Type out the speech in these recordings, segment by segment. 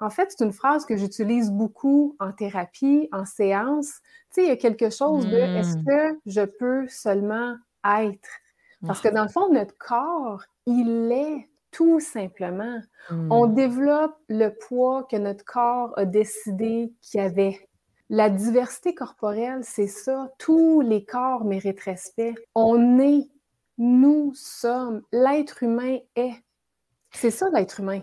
En fait, c'est une phrase que j'utilise beaucoup en thérapie, en séance. Tu sais, il y a quelque chose de est-ce Mmh. que je peux seulement être? Parce que dans le fond, notre corps, il est tout simplement. On Mmh. développe le poids que notre corps a décidé qu'il y avait. La diversité corporelle, c'est ça. Tous les corps méritent respect. On est, nous sommes, l'être humain est. C'est ça l'être humain.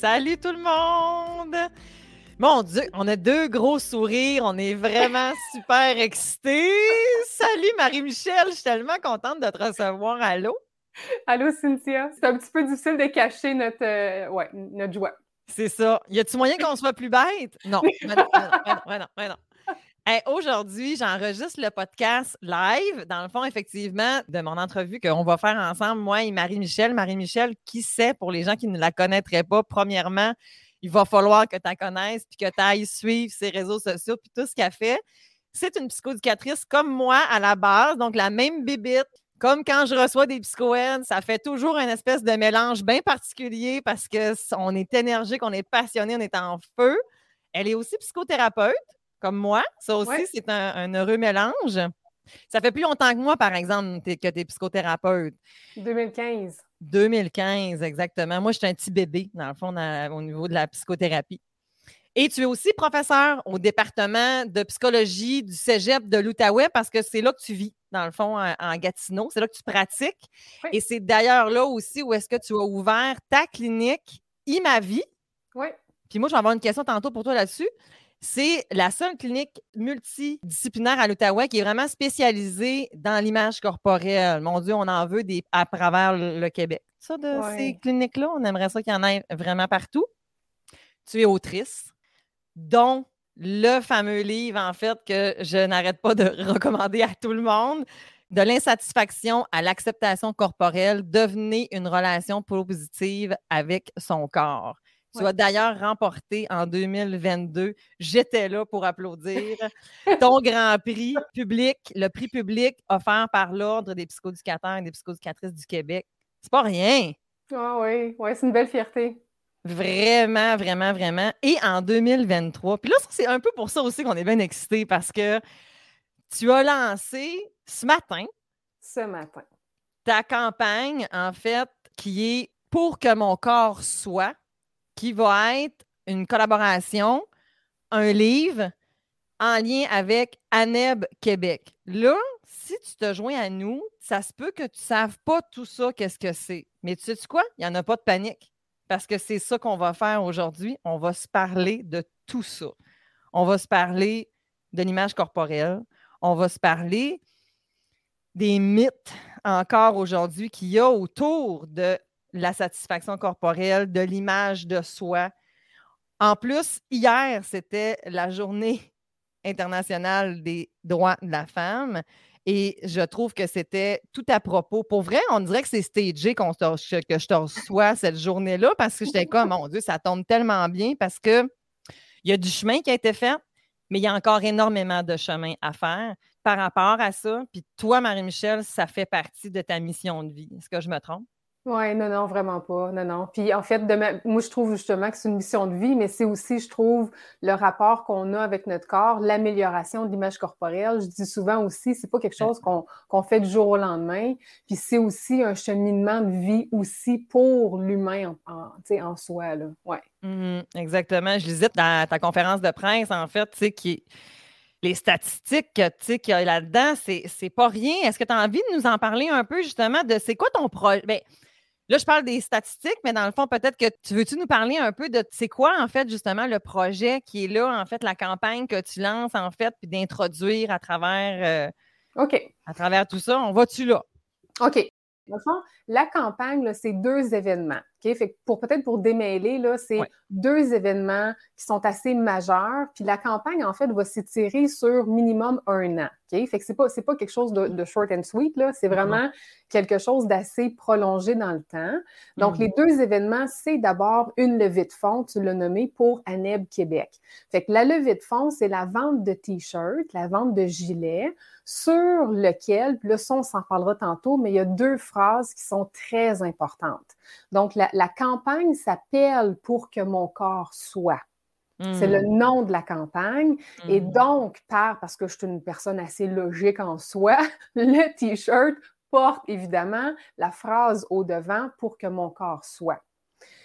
Salut tout le monde! Mon Dieu, on a deux gros sourires, on est vraiment super excités. Salut Marie-Michel, je suis tellement contente de te recevoir. Allô? Allô, Cynthia? C'est un petit peu difficile de cacher notre, euh, ouais, notre joie. C'est ça. Y a-tu moyen qu'on soit plus bête? Non. Mais non, mais non, mais non, mais non, mais non. Aujourd'hui, j'enregistre le podcast live, dans le fond, effectivement, de mon entrevue qu'on va faire ensemble, moi et Marie-Michel. Marie-Michel, qui sait, pour les gens qui ne la connaîtraient pas, premièrement, il va falloir que tu la connaisses puis que tu ailles suivre ses réseaux sociaux puis tout ce qu'elle fait. C'est une psychoéducatrice comme moi à la base, donc la même bibite. Comme quand je reçois des psychoèdes, ça fait toujours une espèce de mélange bien particulier parce qu'on est énergique, on est passionné, on est en feu. Elle est aussi psychothérapeute, comme moi. Ça aussi, Ouais. c'est un, un heureux mélange. Ça fait plus longtemps que moi, par exemple, que tu es psychothérapeute. 2015. 2015, exactement. Moi, je suis un petit bébé, dans le fond, dans- au niveau de la psychothérapie. Et tu es aussi professeur au département de psychologie du cégep de l'Outaouais parce que c'est là que tu vis, dans le fond, en, Gatineau. C'est là que tu pratiques. Oui. Et c'est d'ailleurs là aussi où est-ce que tu as ouvert ta clinique IMAVie. Oui. Puis moi, je vais avoir une question tantôt pour toi là-dessus. C'est la seule clinique multidisciplinaire à l'Outaouais qui est vraiment spécialisée dans l'image corporelle. Mon Dieu, on en veut des, à travers le, le Québec. Ça, de Ouais. ces cliniques-là, on aimerait ça qu'il y en ait vraiment partout. Tu es autrice, dont le fameux livre, en fait, que je n'arrête pas de recommander à tout le monde. De l'insatisfaction à l'acceptation corporelle, devenez une relation positive avec son corps. Tu Ouais. as d'ailleurs remporté en 2022, j'étais là pour applaudir, ton grand prix public, le prix public offert par l'Ordre des psychoéducateurs et des psychoéducatrices du Québec. C'est pas rien. Ah oui, ouais, c'est une belle fierté. Vraiment, vraiment, vraiment. Et en 2023, puis là, c'est un peu pour ça aussi qu'on est bien excités parce que tu as lancé ce matin Ce matin. ta campagne, en fait, qui est Pour que mon corps soit, qui va être une collaboration, un livre en lien avec ANEB Québec. Là, si tu te joins à nous, ça se peut que tu ne saves pas tout ça, qu'est-ce que c'est. Mais tu sais quoi? Il n'y en a pas de panique. Parce que c'est ça qu'on va faire aujourd'hui. On va se parler de tout ça. On va se parler de l'image corporelle. On va se parler des mythes encore aujourd'hui qu'il y a autour de la satisfaction corporelle, de l'image de soi. En plus, hier, c'était la journée internationale des droits de la femme. Et je trouve que c'était tout à propos. Pour vrai, on dirait que c'est stagé que je te reçois cette journée-là parce que j'étais comme, mon Dieu, ça tombe tellement bien parce que il y a du chemin qui a été fait, mais il y a encore énormément de chemin à faire par rapport à ça. Puis toi, Marie-Michel, ça fait partie de ta mission de vie. Est-ce que je me trompe? Oui, non, non, vraiment pas. Non, non. Puis en fait, moi, je trouve justement que c'est une mission de vie, mais c'est aussi, je trouve, le rapport qu'on a avec notre corps, l'amélioration de l'image corporelle. Je dis souvent aussi, c'est pas quelque chose qu'on fait du jour au lendemain. Puis c'est aussi un cheminement de vie aussi pour l'humain en, en, soi. Là. Ouais. Mhm, exactement. Je lisais ta, ta conférence de presse, en fait, tu sais, qui les statistiques qu'il y a là-dedans, c'est, c'est pas rien. Est-ce que tu as envie de nous en parler un peu, justement, de c'est quoi ton projet? Là, je parle des statistiques, mais dans le fond, peut-être que tu veux-tu nous parler un peu de c'est quoi, en fait, justement, le projet qui est là, en fait, la campagne que tu lances, en fait, puis d'introduire à travers, euh, OK. à travers tout ça? On va-tu là? OK. Dans le fond, la campagne, c'est deux événements. Fait pour peut-être pour démêler, c'est deux événements qui sont assez majeurs. Puis la campagne, en fait, va s'étirer sur minimum un an. Fait que c'est pas, pas quelque chose de, short and sweet, là. C'est vraiment quelque chose d'assez prolongé dans le temps. Donc, mm. les deux événements, c'est d'abord une levée de fonds, tu l'as nommé, pour ANEB Québec. Fait que la levée de fonds, c'est la vente de t-shirts, la vente de gilets, sur lequel, puis là, ça, on s'en parlera tantôt, mais il y a deux phrases qui sont très importantes. Donc, la, campagne s'appelle Pour que mon corps soit. C'est le hmm. nom de la campagne. Et hmm. donc, par, parce que je suis une personne assez logique en soi, le T-shirt porte évidemment la phrase au devant pour que mon corps soit.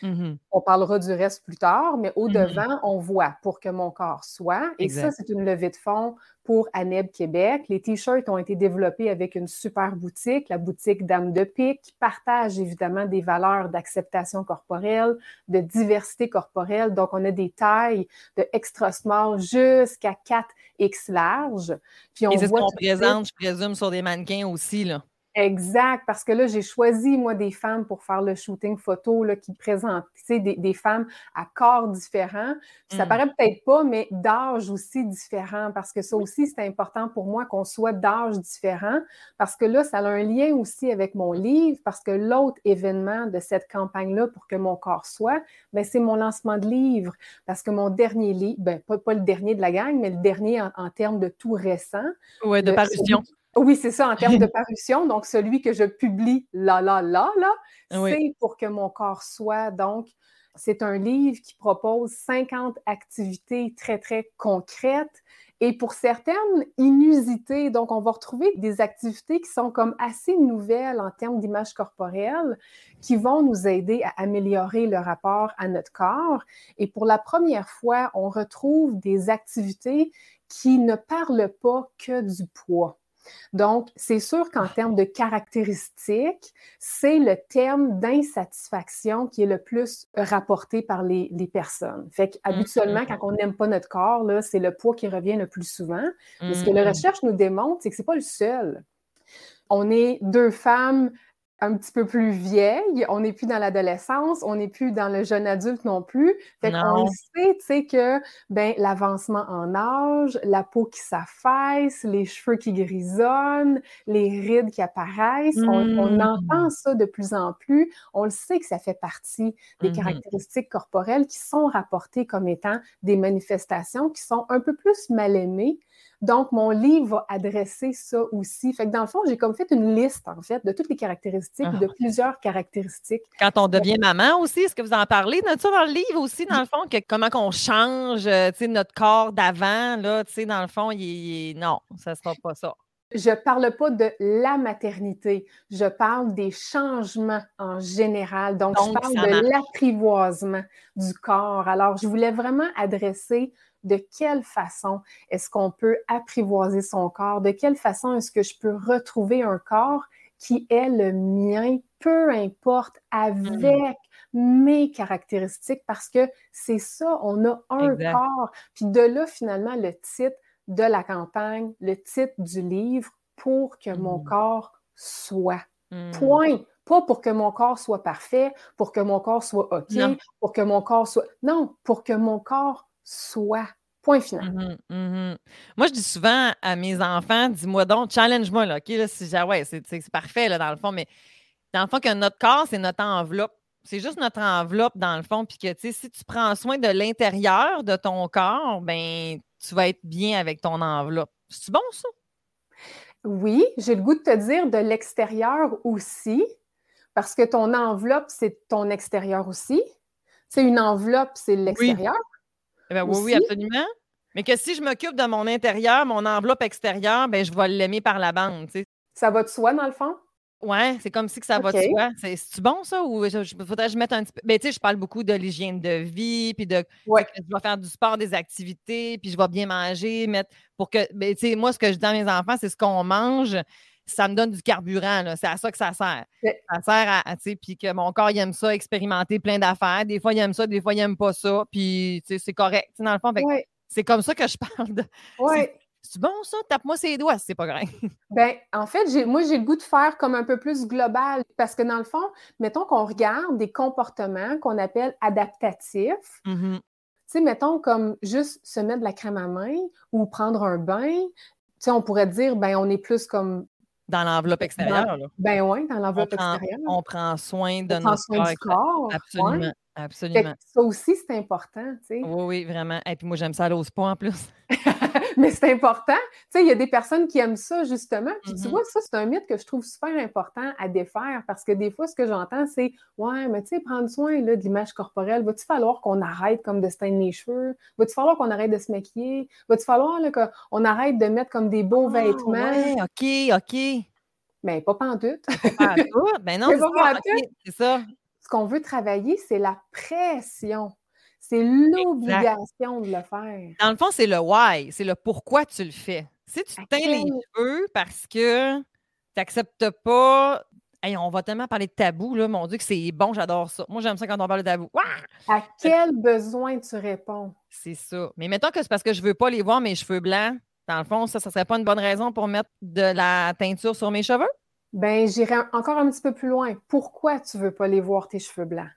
Mm-hmm. On parlera du reste plus tard, mais au-devant, mm-hmm. on voit pour que mon corps soit. Et ça, c'est une levée de fonds pour ANEB Québec. Les t-shirts ont été développés avec une super boutique, la boutique Dame de Pique, qui partage évidemment des valeurs d'acceptation corporelle, de diversité corporelle. Donc, on a des tailles de extra small jusqu'à 4X large. Puis on Et c'est ce qu'on présente, je présume, sur des mannequins aussi, là. Exact, parce que là, j'ai choisi, moi, des femmes pour faire le shooting photo là, qui présentent, tu sais, des, femmes à corps différents. Ça mmh. paraît peut-être pas, mais d'âge aussi différent, parce que ça aussi, c'est important pour moi qu'on soit d'âge différent, parce que là, ça a un lien aussi avec mon livre, parce que l'autre événement de cette campagne-là pour que mon corps soit, ben, c'est mon lancement de livre, parce que mon dernier livre, ben, pas, le dernier de la gang, mais le dernier en, termes de tout récent. Oui, de, parution. Oui, c'est ça, en termes de parution. Donc, celui que je publie là, là, là, là, c'est pour que mon corps soit. Donc, c'est un livre qui propose 50 activités très, très concrètes et pour certaines, inusitées. Donc, on va retrouver des activités qui sont comme assez nouvelles en termes d'image corporelle, qui vont nous aider à améliorer le rapport à notre corps. Et pour la première fois, on retrouve des activités qui ne parlent pas que du poids. Donc, c'est sûr qu'en termes de caractéristiques, c'est le terme d'insatisfaction qui est le plus rapporté par les, personnes. Fait qu'habituellement, mmh, mmh, quand on n'aime pas notre corps, c'est le poids qui revient le plus souvent. Mais ce que la mmh, recherche nous démontre, c'est que ce n'est pas le seul. On est deux femmes un petit peu plus vieille, on n'est plus dans l'adolescence, on n'est plus dans le jeune adulte non plus. Fait qu'on sait, tu sais, que ben, l'avancement en âge, la peau qui s'affaisse, les cheveux qui grisonnent, les rides qui apparaissent, on, mmh. entend ça de plus en plus. On le sait que ça fait partie des mmh caractéristiques corporelles qui sont rapportées comme étant des manifestations qui sont un peu plus mal aimées donc, mon livre va adresser ça aussi. Fait que dans le fond, j'ai comme fait une liste, en fait, de toutes les caractéristiques, de ah. plusieurs caractéristiques. Quand on devient maman aussi, est-ce que vous en parlez de ça dans le livre aussi, dans le fond, que comment qu'on change, euh, tu sais, notre corps d'avant, là, tu sais, dans le fond, il, non, ça ne sera pas ça. Je ne parle pas de la maternité, je parle des changements en général. Donc, Donc je parle de l'apprivoisement du corps. Alors, je voulais vraiment adresser de quelle façon est-ce qu'on peut apprivoiser son corps, de quelle façon est-ce que je peux retrouver un corps qui est le mien, peu importe, avec mes caractéristiques, parce que c'est ça, on a un corps. Puis de là, finalement, le titre de la campagne, le titre du livre, pour que mon mmh. corps soit. Mmh. Point. Pas pour que mon corps soit parfait, pour que mon corps soit OK, pour que mon corps soit... Non, pour que mon corps soit. Point final. Mmh mmh moi, je dis souvent à mes enfants, dis-moi donc, challenge-moi, là, OK? Là, si, ouais, c'est parfait, là, dans le fond, mais dans le fond, que notre corps, c'est notre enveloppe. C'est juste notre enveloppe, dans le fond, puis que, tu sais, si tu prends soin de l'intérieur de ton corps, ben tu vas être bien avec ton enveloppe. C'est bon, ça? Oui, j'ai le goût de te dire de l'extérieur aussi, parce que ton enveloppe, c'est ton extérieur aussi. C'est une enveloppe, c'est l'extérieur. Ben oui, oui, absolument. Mais que si je m'occupe de mon intérieur, mon enveloppe extérieure, ben, je vais l'aimer par la bande. Ça va de soi, dans le fond? Oui, c'est comme si que ça va de soi. C'est bon, ça? Ou je, faudrait que je mette un petit peu. Ben, tu sais, je parle beaucoup de l'hygiène de vie, puis de. Ouais. je vais faire du sport, des activités, puis je vais bien manger, mettre. Pour que. Ben, tu sais, moi, ce que je dis à mes enfants, c'est ce qu'on mange ça me donne du carburant. C'est à ça que ça sert. Ça sert à, tu sais, puis que mon corps, il aime ça, expérimenter plein d'affaires. Des fois, il aime ça, des fois, il n'aime pas ça. Puis, tu sais, c'est correct. dans le fond, c'est comme ça que je parle. De, C'est bon, ça? Tape-moi ses doigts, c'est pas grave. Ben, en fait, moi, j'ai le goût de faire comme un peu plus global parce que dans le fond, mettons qu'on regarde des comportements qu'on appelle adaptatifs. Mm-hmm. Tu sais, mettons comme juste se mettre de la crème à main ou prendre un bain. Tu sais, on pourrait dire, ben, on est plus comme dans l'enveloppe extérieure. Là. Ben oui, dans l'enveloppe extérieur. On prend soin de on notre prend soin du corps. Absolument. Absolument. Ça aussi, c'est important, tu sais. Oui, oui, vraiment. Et puis moi, j'aime ça à l'ose pas en plus. Mais c'est important. Tu sais, il y a des personnes qui aiment ça, justement. Puis tu Mhm. vois, ça, c'est un mythe que je trouve super important à défaire parce que des fois, ce que j'entends, c'est Ouais, mais tu sais, prendre soin là, de l'image corporelle, va-tu falloir qu'on arrête comme de se teindre les cheveux? Va-tu falloir qu'on arrête de se maquiller? Va-tu falloir qu'on arrête de mettre comme des beaux Ah, vêtements? ouais, OK, OK. Mais pas pantoute. Pas. Ben non, c'est pas ça. Ce qu'on veut travailler, c'est la pression. C'est l'obligation de le faire. Dans le fond, c'est le why, c'est le pourquoi tu le fais. Si tu teins les cheveux parce que tu n'acceptes pas. Hey, on va tellement parler de tabou, là, mon Dieu, que c'est bon, j'adore ça. Moi, j'aime ça quand on parle de tabou. À quel besoin tu réponds? C'est ça. Mais mettons que c'est parce que je veux pas les voir, mes cheveux blancs. Dans le fond, ça, ça serait pas une bonne raison pour mettre de la teinture sur mes cheveux? Ben, j'irai encore un petit peu plus loin. Pourquoi tu veux pas les voir, tes cheveux blancs?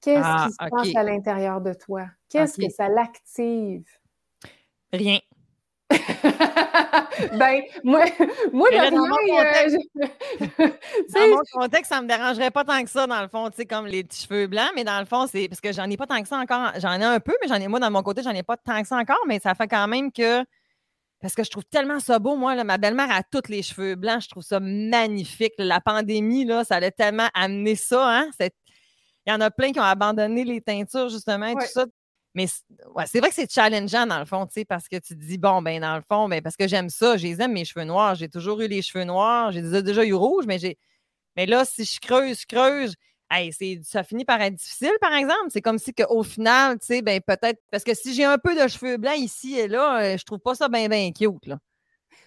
Qu'est-ce Ah, qui se passe à l'intérieur de toi? Qu'est-ce que ça l'active? Rien. ben, moi, moi le là, dans mon rien, euh, je- Dans mon contexte, ça me dérangerait pas tant que ça, dans le fond, tu sais, comme les petits cheveux blancs, mais dans le fond, c'est parce que j'en ai pas tant que ça encore. J'en ai un peu, mais j'en ai, moi, dans mon côté, j'en ai pas tant que ça encore, mais ça fait quand même que. Parce que je trouve tellement ça beau, moi, là, ma belle-mère a tous les cheveux blancs, je trouve ça magnifique. La pandémie, là, ça a tellement amené ça, hein? Il y en a plein qui ont abandonné les teintures, justement, et Ouais. tout ça. Mais ouais, c'est vrai que c'est challengeant, dans le fond, tu sais, parce que tu te dis, bon, ben, dans le fond, ben, parce que j'aime ça, je les aime, mes cheveux noirs. J'ai toujours eu les cheveux noirs. J'ai déjà, déjà eu rouge, mais j'ai. Mais là, si je creuse, je creuse, hey, c'est, ça finit par être difficile, par exemple. C'est comme si qu'au final, tu sais, ben, peut-être. Parce que si j'ai un peu de cheveux blancs ici et là, euh, je trouve pas ça bien, bien cute, là.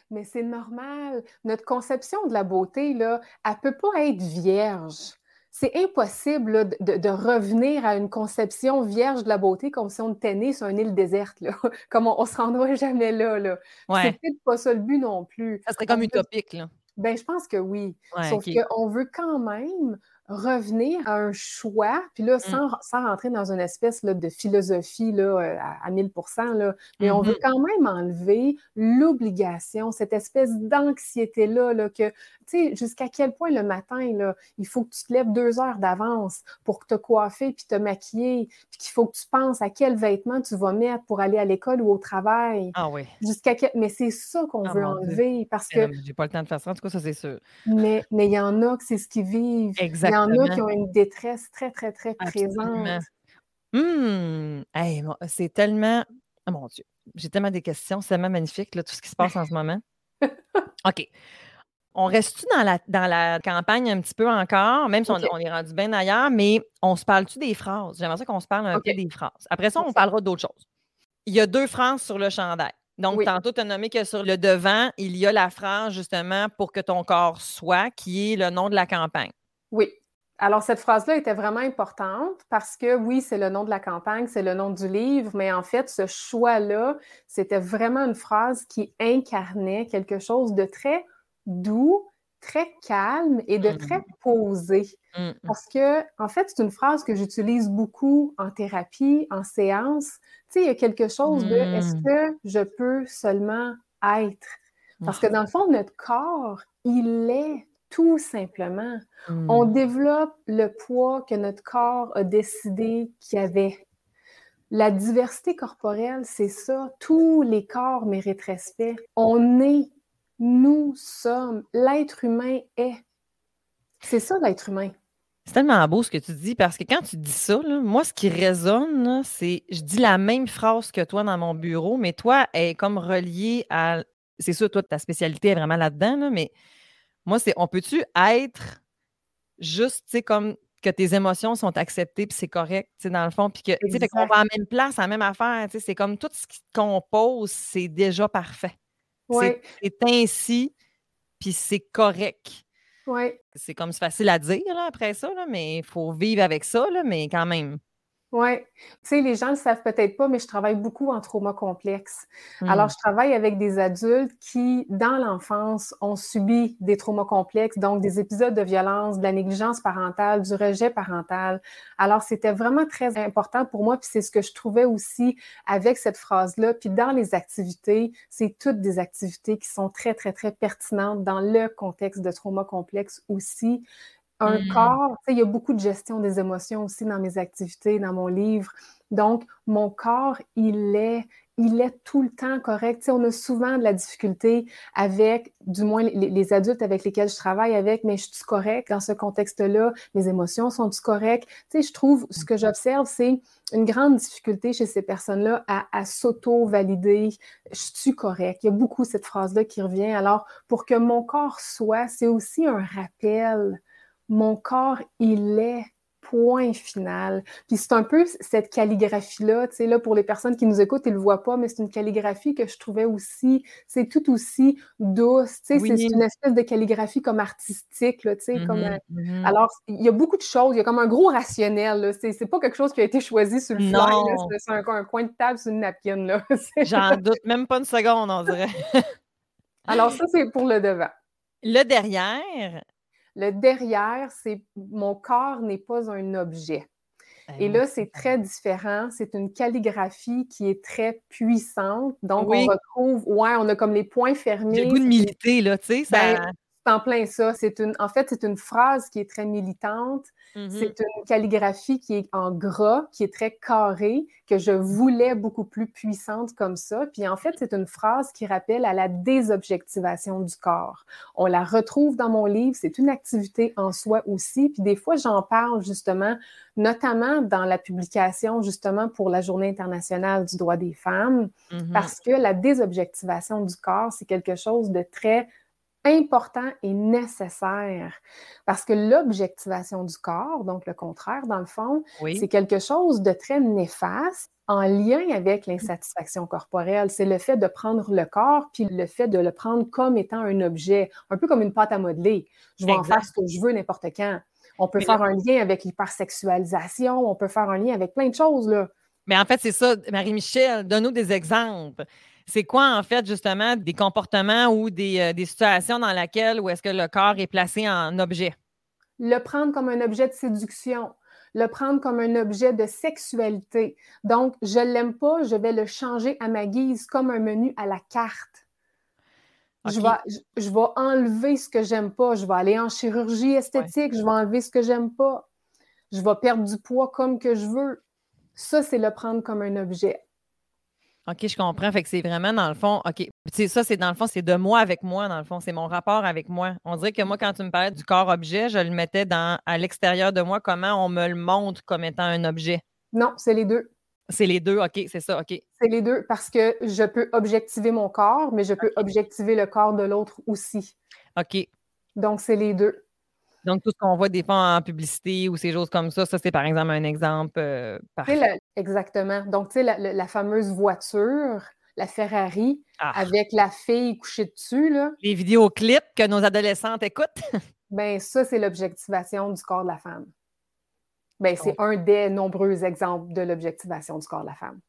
Mais c'est normal. Notre conception de la beauté, là, elle peut pas être vierge. C'est impossible là, de, revenir à une conception vierge de la beauté comme si on était né sur une île déserte. Là. Comme on, on se rendrait jamais là. là. C'est Ouais. peut-être pas ça le but non plus. Ça serait comme On utopique, là. Ben, je pense que oui. Ouais, Sauf ok. qu'on veut quand même revenir à un choix, puis Mmh. là, sans, sans rentrer dans une espèce là, de philosophie là, euh, à, à 1000 là, mais on veut Mhm. quand même enlever l'obligation, cette espèce d'anxiété-là, là, que, tu sais, jusqu'à quel point le matin, là, il faut que tu te lèves deux heures d'avance pour te coiffer puis te maquiller, puis qu'il faut que tu penses à quels vêtements tu vas mettre pour aller à l'école ou au travail. Ah oui. Jusqu'à quel... Mais c'est ça qu'on Ah, veut Dieu. enlever parce que Euh, J'ai pas le temps de faire ça, en tout cas, ça, c'est sûr. mais mais il y en a que c'est ce qu'ils vivent. Il y en a qui ont une détresse très, très, très Absolument. présente. Hum! Hey, c'est tellement. Oh mon Dieu, j'ai tellement des questions, c'est tellement magnifique, là, tout ce qui se passe en ce moment. OK. On reste-tu dans la, dans la campagne un petit peu encore, même si on, est rendu bien ailleurs, mais on se parle-tu des phrases? J'aimerais ça qu'on se parle un peu des phrases. Après ça, on parlera d'autres choses. Il y a deux phrases sur le chandail. Donc, Oui. tantôt, tu as nommé que sur le devant, il y a la phrase justement pour que ton corps soit, qui est le nom de la campagne. Oui. Alors, cette phrase-là était vraiment importante parce que oui, c'est le nom de la campagne, c'est le nom du livre, mais en fait, ce choix-là, c'était vraiment une phrase qui incarnait quelque chose de très doux, très calme et de très posé. Hum, hum. Parce que, en fait, c'est une phrase que j'utilise beaucoup en thérapie, en séance. Tu sais, il y a quelque chose de est-ce Mm. que je peux seulement être? Parce que dans le fond, notre corps, il est tout simplement. On développe le poids que notre corps a décidé qu'il y avait. La diversité corporelle, c'est ça. Tous les corps méritent respect. On est, nous sommes, l'être humain est. C'est ça, l'être humain. C'est tellement beau ce que tu dis parce que quand tu dis ça, là, moi, ce qui résonne, c'est je dis la même phrase que toi dans mon bureau, mais toi, elle est comme reliée à. C'est sûr, toi, ta spécialité est vraiment là-dedans, là, mais moi, c'est on peut-tu être juste, tu sais, comme que tes émotions sont acceptées puis c'est correct, tu sais, dans le fond, puis que, tu sais, fait qu'on va à la même place, à la même affaire, tu sais, c'est comme tout ce qui te compose, c'est déjà parfait. Oui, C'est ainsi, puis c'est correct. oui. C'est comme c'est facile à dire là, après ça, là, mais il faut vivre avec ça, là, mais quand même. Oui. Tu sais, les gens ne le savent peut-être pas, mais je travaille beaucoup en trauma complexe. Hmm. Alors, je travaille avec des adultes qui, dans l'enfance, ont subi des traumas complexes, donc des épisodes de violence, de la négligence parentale, du rejet parental. Alors, c'était vraiment très important pour moi, puis c'est ce que je trouvais aussi avec cette phrase-là. Puis dans les activités, c'est toutes des activités qui sont très, très, très pertinentes dans le contexte de trauma complexe aussi un Mm. corps, il y a beaucoup de gestion des émotions aussi dans mes activités, dans mon livre. Donc, mon corps, il est, il est tout le temps correct. Tu sais, on a souvent de la difficulté avec, du moins les, les adultes avec lesquels je travaille avec, mais je suis correct dans ce contexte-là? Mes émotions sont-tu correctes? Je trouve, ce que j'observe, c'est une grande difficulté chez ces personnes-là à, à s'auto-valider. Je suis correct. Il y a beaucoup cette phrase-là qui revient. Alors, pour que mon corps soit, c'est aussi un rappel mon corps, il est point final. Puis c'est un peu cette calligraphie-là, tu sais, là, pour les personnes qui nous écoutent, ils ne le voient pas, mais c'est une calligraphie que je trouvais aussi, c'est tout aussi douce, tu sais, Oui. c'est une espèce de calligraphie comme artistique, là, tu sais, comme... Mhm, un- mhm. Alors, il y a beaucoup de choses, il y a comme un gros rationnel, là, c'est pas quelque chose qui a été choisi sur le fly, c'est un, un coin de table sur une napkin, là. J'en doute même pas une seconde, on dirait. Alors ça, c'est pour le devant. Le derrière. Le derrière, c'est mon corps n'est pas un objet. ben Et là, c'est très différent. C'est une calligraphie qui est très puissante. Donc, Oui. on retrouve, ouais, on a comme les points fermés. J'ai le goût de militer, là, tu sais. Ça... Ben, c'est en plein ça. C'est une, en fait, c'est une phrase qui est très militante. Mhm. C'est une calligraphie qui est en gras, qui est très carrée, que je voulais beaucoup plus puissante comme ça. Puis en fait, c'est une phrase qui rappelle à la désobjectivation du corps. On la retrouve dans mon livre, c'est une activité en soi aussi. Puis des fois, j'en parle justement, notamment dans la publication justement pour la Journée internationale du droit des femmes, Mhm. parce que la désobjectivation du corps, c'est quelque chose de très important et nécessaire. Parce que l'objectivation du corps, donc le contraire dans le fond, Oui. c'est quelque chose de très néfaste en lien avec l'insatisfaction corporelle. C'est le fait de prendre le corps, puis le fait de le prendre comme étant un objet, un peu comme une pâte à modeler. Je vais en faire ce que je veux n'importe quand. On peut Mais faire un lien avec l'hypersexualisation, on peut faire un lien avec plein de choses, là. Mais en fait, c'est ça, Marie-Michel, donne-nous des exemples. C'est quoi, en fait, justement, des comportements ou des, euh, des situations dans lesquelles où est-ce que le corps est placé en objet? le prendre comme un objet de séduction, le prendre comme un objet de sexualité. Donc, je l'aime pas, je vais le changer à ma guise comme un menu à la carte. Je, OK. vais, je, je vais enlever ce que j'aime pas. Je vais aller en chirurgie esthétique, je vais enlever ce que j'aime pas. Je vais perdre du poids comme que je veux. Ça, c'est le prendre comme un objet. OK, je comprends. Fait que c'est vraiment, dans le fond, OK. Tu sais, ça, c'est dans le fond, c'est de moi avec moi, dans le fond. C'est mon rapport avec moi. On dirait que moi, quand tu me parlais du corps-objet, je le mettais dans, à l'extérieur de moi, comment on me le montre comme étant un objet. Non, c'est les deux. C'est les deux, OK, c'est ça, OK. C'est les deux parce que je peux objectiver mon corps, mais je peux objectiver le corps de l'autre aussi. OK. Donc, c'est les deux. Donc, tout ce qu'on voit des fois en publicité ou ces choses comme ça, ça, c'est par exemple un exemple euh, parfait. exactement. Donc, tu sais, la, la- la fameuse voiture, la Ferrari, Ah, avec la fille couchée dessus, là, Les vidéoclips que nos adolescentes écoutent. ben ça, c'est l'objectivation du corps de la femme. Ben, c'est Oh. un des nombreux exemples de l'objectivation du corps de la femme.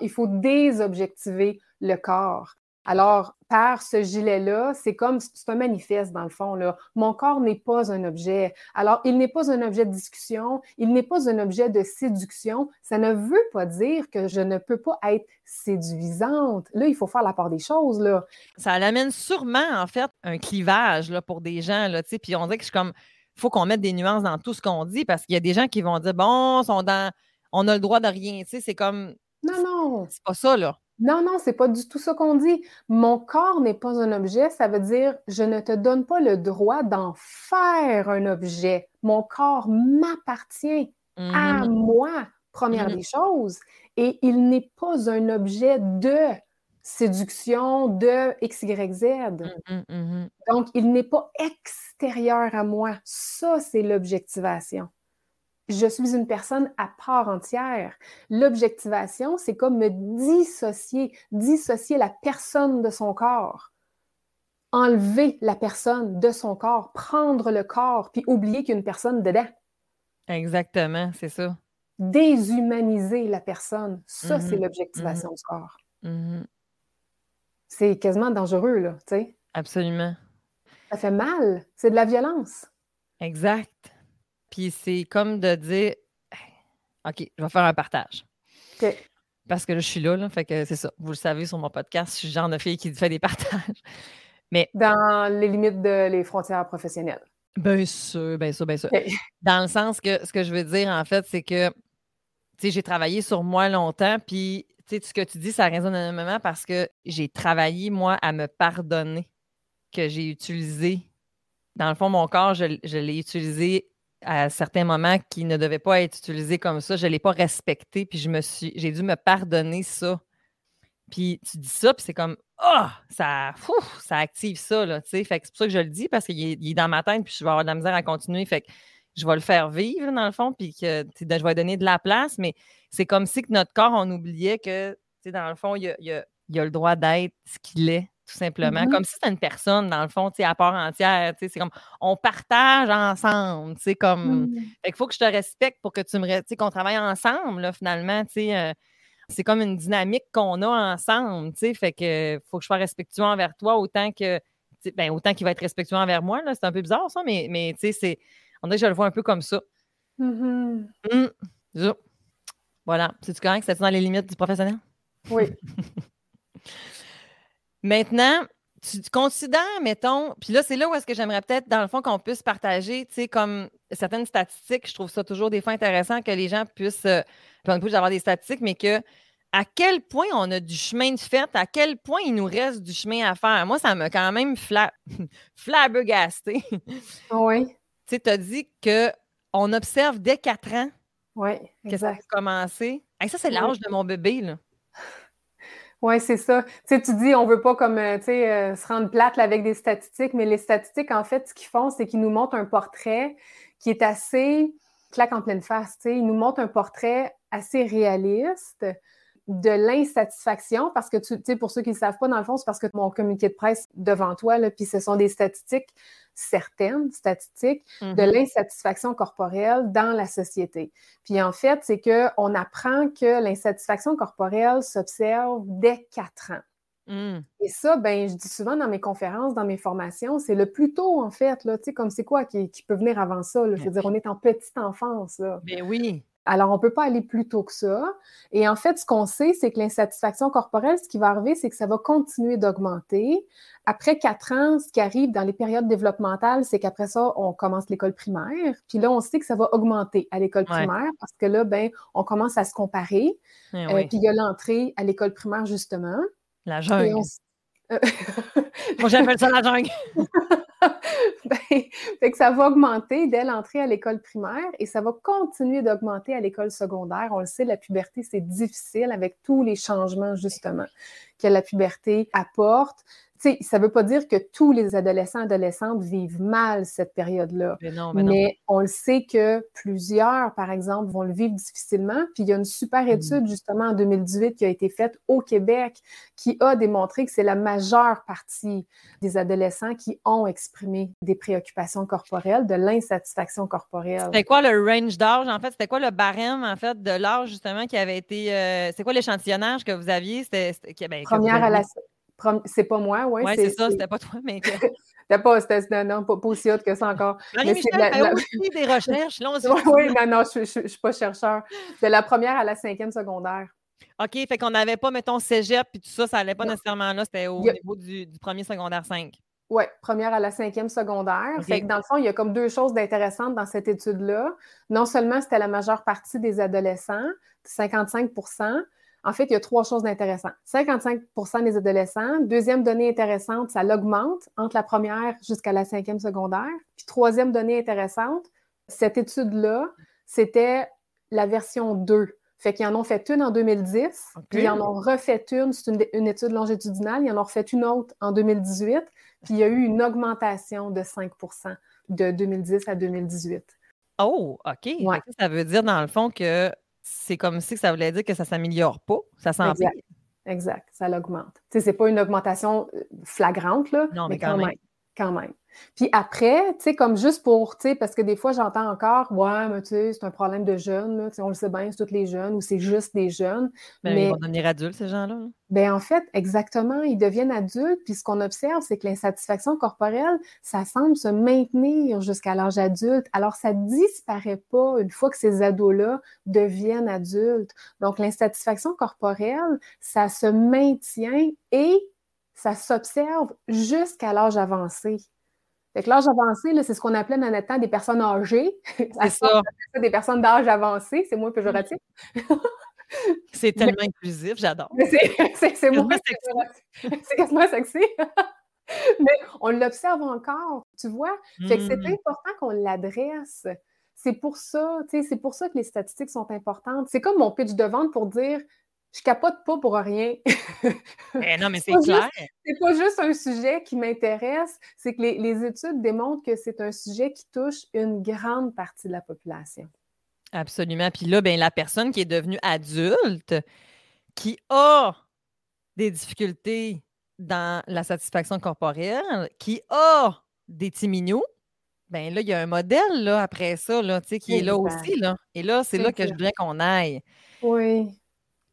Il faut désobjectiver le corps. Alors, par ce gilet-là, c'est comme, c'est un manifeste dans le fond, là. Mon corps n'est pas un objet. Alors, il n'est pas un objet de discussion, il n'est pas un objet de séduction. Ça ne veut pas dire que je ne peux pas être séduisante. Là, il faut faire la part des choses, là. Ça l'amène sûrement, en fait, un clivage là, pour des gens. Là, tu sais. puis on dirait que je suis comme, il faut qu'on mette des nuances dans tout ce qu'on dit parce qu'il y a des gens qui vont dire, bon, sont dans, on a le droit de rien. Tu sais, c'est comme, Non, non. c'est pas ça, là. Non, non, c'est pas du tout ça qu'on dit. Mon corps n'est pas un objet, ça veut dire je ne te donne pas le droit d'en faire un objet. Mon corps m'appartient à Mhm. moi, première Mhm. des choses, et il n'est pas un objet de séduction de XYZ. Mhm, mhm. Donc, il n'est pas extérieur à moi. Ça, c'est l'objectivation. Je suis une personne à part entière. L'objectivation, c'est comme me dissocier, dissocier la personne de son corps. Enlever la personne de son corps, prendre le corps, puis oublier qu'il y a une personne dedans. Exactement, c'est ça. déshumaniser la personne. Ça, c'est Mhm. l'objectivation du corps. Mhm. C'est quasiment dangereux, là, tu sais. Absolument. Ça fait mal. C'est de la violence. Exact. Puis c'est comme de dire OK, je vais faire un partage. Parce que là, je suis là, là, fait que c'est ça. Vous le savez sur mon podcast, je suis le genre de fille qui fait des partages. Dans les limites de les frontières professionnelles. Bien sûr, bien sûr, bien sûr. Dans le sens que ce que je veux dire, en fait, c'est que tu sais, j'ai travaillé sur moi longtemps, puis tu sais, ce que tu dis, ça résonne énormément parce que j'ai travaillé, moi, à me pardonner que j'ai utilisé. Dans le fond, mon corps, je, je l'ai utilisé à certains moments qui ne devaient pas être utilisés comme ça. Je ne l'ai pas respecté, puis je me suis, j'ai dû me pardonner ça. Puis tu dis ça, puis c'est comme Ah! ça, ça active ça, là, tu sais. C'est pour ça que je le dis, parce qu'il est, est dans ma tête, puis je vais avoir de la misère à continuer. Fait que je vais le faire vivre, dans le fond, puis que je vais donner de la place, mais c'est comme si que notre corps, on oubliait que, tu sais, dans le fond, il il y a le droit d'être ce qu'il est, tout simplement. Mhm. Comme si c'était une personne, dans le fond, à part entière. tu sais, C'est comme on partage ensemble, tu sais, comme. Mm. Fait qu'il faut que je te respecte pour que tu me. re- Tu sais, qu'on travaille ensemble, là, finalement, tu sais. euh, c'est comme une dynamique qu'on a ensemble, tu sais. Fait que faut que je sois respectueux envers toi autant que. Ben, autant qu'il va être respectueux envers moi, là. C'est un peu bizarre, ça, mais, mais tu sais, c'est. On dirait que je le vois un peu comme ça. Mhm. Hum. Voilà. C'est-tu correct? C'est dans les limites du professionnel? Oui. Maintenant, tu considères, mettons, puis là, c'est là où est-ce que j'aimerais peut-être, dans le fond, qu'on puisse partager, tu sais, comme certaines statistiques. Je trouve ça toujours des fois intéressant que les gens puissent, euh, on peut d'avoir des statistiques, mais que à quel point on a du chemin de fait, à quel point il nous reste du chemin à faire. Moi, ça m'a quand même fla flabbergasté. tu Oui. sais, tu as dit qu'on observe dès 4 ans Oui. que ça a Exact. commencé. Hey, ça, c'est Oui. l'âge de mon bébé, là. Oui, c'est ça. Tu tu dis, on veut pas comme, euh, euh, se rendre plate avec des statistiques, mais les statistiques, en fait, ce qu'ils font, c'est qu'ils nous montrent un portrait qui est assez claque en pleine face. Ils nous montrent un portrait assez réaliste de l'insatisfaction, parce que, tu sais, pour ceux qui ne savent pas, dans le fond, c'est parce que mon communiqué de presse devant toi, puis ce sont des statistiques, certaines statistiques, de Mhm. l'insatisfaction corporelle dans la société. Puis en fait, c'est qu'on apprend que l'insatisfaction corporelle s'observe dès 4 ans. Hum. Et ça, ben, je dis souvent dans mes conférences, dans mes formations, c'est le plus tôt, en fait, là, tu sais, comme c'est quoi qui, qui peut venir avant ça, là? Je veux dire, on est en petite enfance, là. Ben oui. Alors, on ne peut pas aller plus tôt que ça. Et en fait, ce qu'on sait, c'est que l'insatisfaction corporelle, ce qui va arriver, c'est que ça va continuer d'augmenter. Après quatre ans, ce qui arrive dans les périodes développementales, c'est qu'après ça, on commence l'école primaire. Puis là, on sait que ça va augmenter à l'école Ouais. primaire parce que là, ben, on commence à se comparer. Eh Euh, oui. puis il y a l'entrée à l'école primaire, justement. La Et jungle. on s- Euh, Moi, j'appelle ça la jungle. Ben, que ça va augmenter dès l'entrée à l'école primaire et ça va continuer d'augmenter à l'école secondaire. On le sait, la puberté, c'est difficile avec tous les changements, justement, que la puberté apporte. Sais, ça ne veut pas dire que tous les adolescents et adolescentes vivent mal cette période-là. Mais non, mais non. Mais on le sait que plusieurs, par exemple, vont le vivre difficilement. Puis il y a une super étude, justement, en 2018 qui a été faite au Québec qui a démontré que c'est la majeure partie des adolescents qui ont exprimé des préoccupations corporelles, de l'insatisfaction corporelle. C'était quoi le range d'âge, en fait? C'était quoi le barème, en fait, de l'âge, justement, qui avait été. euh, c'est quoi l'échantillonnage que vous aviez? C'était. ben, Première à la... C'est pas moi, oui. Oui, c'est ça, c'était pas toi, mais. C'était pas, c'était- non, pas, pas aussi haute que ça encore. Marie-Michel fait la- aussi des recherches. Là, on se Oui, oui, non, non, je ne suis pas chercheur. C'est la première à la cinquième secondaire. OK, fait qu'on n'avait pas, mettons, cégep, puis tout ça, ça n'allait pas Non. nécessairement là, c'était au a- niveau du, du premier secondaire 5. Oui, première à la cinquième secondaire. Fait que dans le fond, il y a comme deux choses d'intéressantes dans cette étude-là. Non seulement c'était la majeure partie des adolescents, 55 En fait, il y a trois choses d'intéressantes. 55% des adolescents. Deuxième donnée intéressante, ça l'augmente entre la première jusqu'à la cinquième secondaire. Puis troisième donnée intéressante, cette étude-là, c'était la version 2. Fait qu'ils en ont fait une en 2010, OK. puis ils en ont refait une, c'est une, une étude longitudinale, ils en ont refait une autre en 2018, puis il y a eu une augmentation de 5% de 2010 à 2018. Oh, OK. Ouais. Ça veut dire, dans le fond, que c'est comme si ça voulait dire que ça ne s'améliore pas, ça s'empire. Exact. Exact, ça l'augmente. Tu sais, c'est pas une augmentation euh, flagrante, là, Non, mais mais quand quand même. même. Quand même. Puis après, tu sais, comme juste pour, tu sais, parce que des fois, j'entends encore, ouais, mais tu sais, c'est un problème de jeunes, là, on le sait bien, c'est tous les jeunes ou c'est juste des jeunes. Ben, mais ils vont devenir adultes, ces gens-là. Ben, en fait, exactement, ils deviennent adultes. Puis ce qu'on observe, c'est que l'insatisfaction corporelle, ça semble se maintenir jusqu'à l'âge adulte. Alors, ça disparaît pas une fois que ces ados-là deviennent adultes. Donc, l'insatisfaction corporelle, ça se maintient et ça s'observe jusqu'à l'âge avancé. Fait que l'âge avancé, c'est ce qu'on appelait dans notre temps des personnes âgées. C'est ça. Des personnes d'âge avancé, c'est moins péjoratif. c'est tellement inclusif, j'adore. C'est moins C'est quasiment sexy. Mais on l'observe encore, tu vois? Fait que c'est mmh. important qu'on l'adresse. C'est pour ça, c'est pour ça que les statistiques sont importantes. C'est comme mon pitch de vente pour dire je capote pas pour rien. Eh non, mais c'est clair. C'est pas juste un sujet qui m'intéresse, c'est que les, études démontrent que c'est un sujet qui touche une grande partie de la population. Absolument. Puis là, ben, la personne qui est devenue adulte, qui a des difficultés dans la satisfaction corporelle, qui a des timignous, ben là, il y a un modèle là, après ça là, qui est là aussi. Là. Et là, c'est là que je voudrais qu'on aille. Oui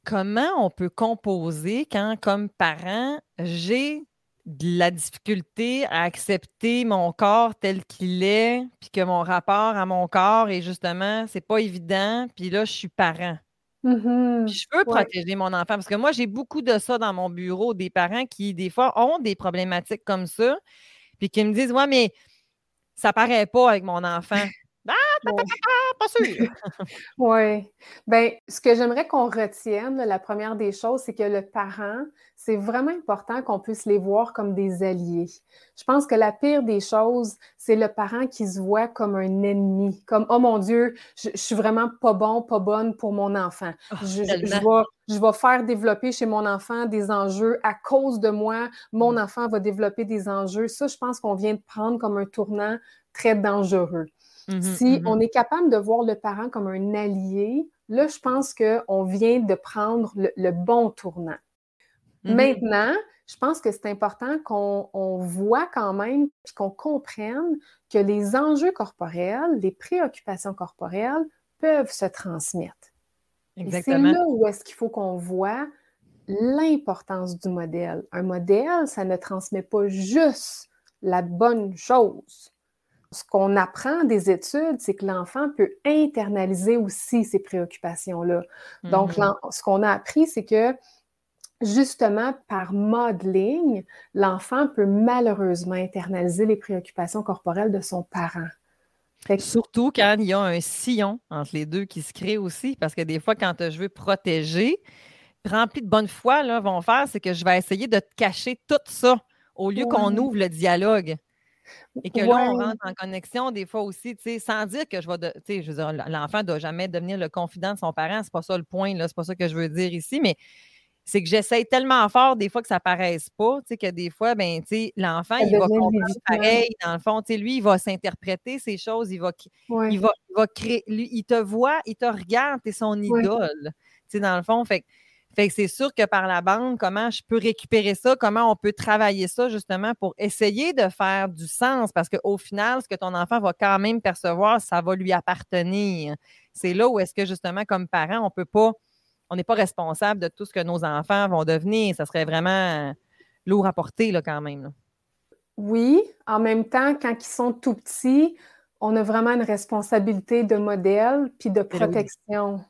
comment on peut composer quand, comme parent, j'ai de la difficulté à accepter mon corps tel qu'il est, puis que mon rapport à mon corps est justement, c'est pas évident, puis là, je suis parent. Mmh puis je veux protéger mon enfant parce que moi, j'ai beaucoup de ça dans mon bureau, des parents qui, des fois, ont des problématiques comme ça, puis qui me disent Ouais, mais ça paraît pas avec mon enfant. Ah, pas sûr. oui. Bien, ce que j'aimerais qu'on retienne, la première des choses, c'est que le parent, c'est vraiment important qu'on puisse les voir comme des alliés. Je pense que la pire des choses, c'est le parent qui se voit comme un ennemi, comme oh mon Dieu, je, suis vraiment pas bon, pas bonne pour mon enfant. Oh, je, vais, je vais faire développer chez mon enfant des enjeux à cause de moi. Mon mmh. enfant va développer des enjeux. Ça, je pense qu'on vient de prendre comme un tournant très dangereux. Mmh si mmh on est capable de voir le parent comme un allié, là, je pense qu'on vient de prendre le, bon tournant. Mmh Maintenant, je pense que c'est important qu'on voit quand même, puis qu'on comprenne que les enjeux corporels, les préoccupations corporelles peuvent se transmettre. C'est là où est-ce qu'il faut qu'on voit l'importance du modèle. Un modèle, ça ne transmet pas juste la bonne chose ce qu'on apprend des études, c'est que l'enfant peut internaliser aussi ces préoccupations-là. Donc, mmh ce qu'on a appris, c'est que justement, par modeling, l'enfant peut malheureusement internaliser les préoccupations corporelles de son parent. Surtout quand il y a un sillon entre les deux qui se crée aussi, parce que des fois, quand je veux protéger, rempli de bonne foi, là, vont faire, c'est que je vais essayer de te cacher tout ça au lieu qu'on ouvre le dialogue. Et que là, on rentre en connexion des fois aussi, tu sais, sans dire que je vais, tu sais, je veux dire, l'enfant ne doit jamais devenir le confident de son parent, c'est pas ça le point, là, c'est pas ça que je veux dire ici, mais c'est que j'essaye tellement fort des fois que ça paraisse pas, tu sais, que des fois, ben, tu sais, l'enfant, il va comprendre pareil, dans le fond, tu sais, lui, il va s'interpréter ces choses, il va, il va, il va créer, lui, il te voit, il te regarde, es son idole, tu sais, dans le fond, fait fait que c'est sûr que par la bande, comment je peux récupérer ça, comment on peut travailler ça justement pour essayer de faire du sens parce qu'au final, ce que ton enfant va quand même percevoir, ça va lui appartenir. C'est là où est-ce que justement, comme parent, on peut pas, on n'est pas responsable de tout ce que nos enfants vont devenir. Ça serait vraiment lourd à porter là, quand même. Oui, en même temps, quand ils sont tout petits, on a vraiment une responsabilité de modèle puis de protection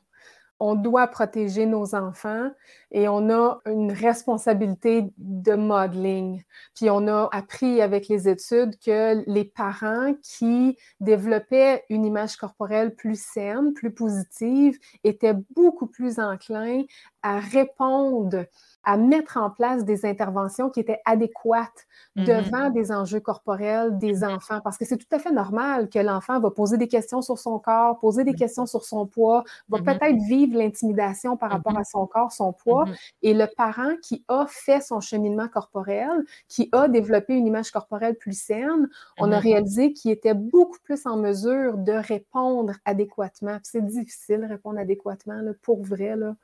on doit protéger nos enfants et on a une responsabilité de modeling. Puis on a appris avec les études que les parents qui développaient une image corporelle plus saine, plus positive, étaient beaucoup plus enclins à répondre à mettre en place des interventions qui étaient adéquates mmh devant des enjeux corporels des enfants. Parce que c'est tout à fait normal que l'enfant va poser des questions sur son corps, poser des questions sur son poids, va peut-être vivre l'intimidation par rapport à son corps, son poids. Et le parent qui a fait son cheminement corporel, qui a développé une image corporelle plus saine, on a réalisé qu'il était beaucoup plus en mesure de répondre adéquatement. C'est difficile de répondre adéquatement, là, pour vrai. Là.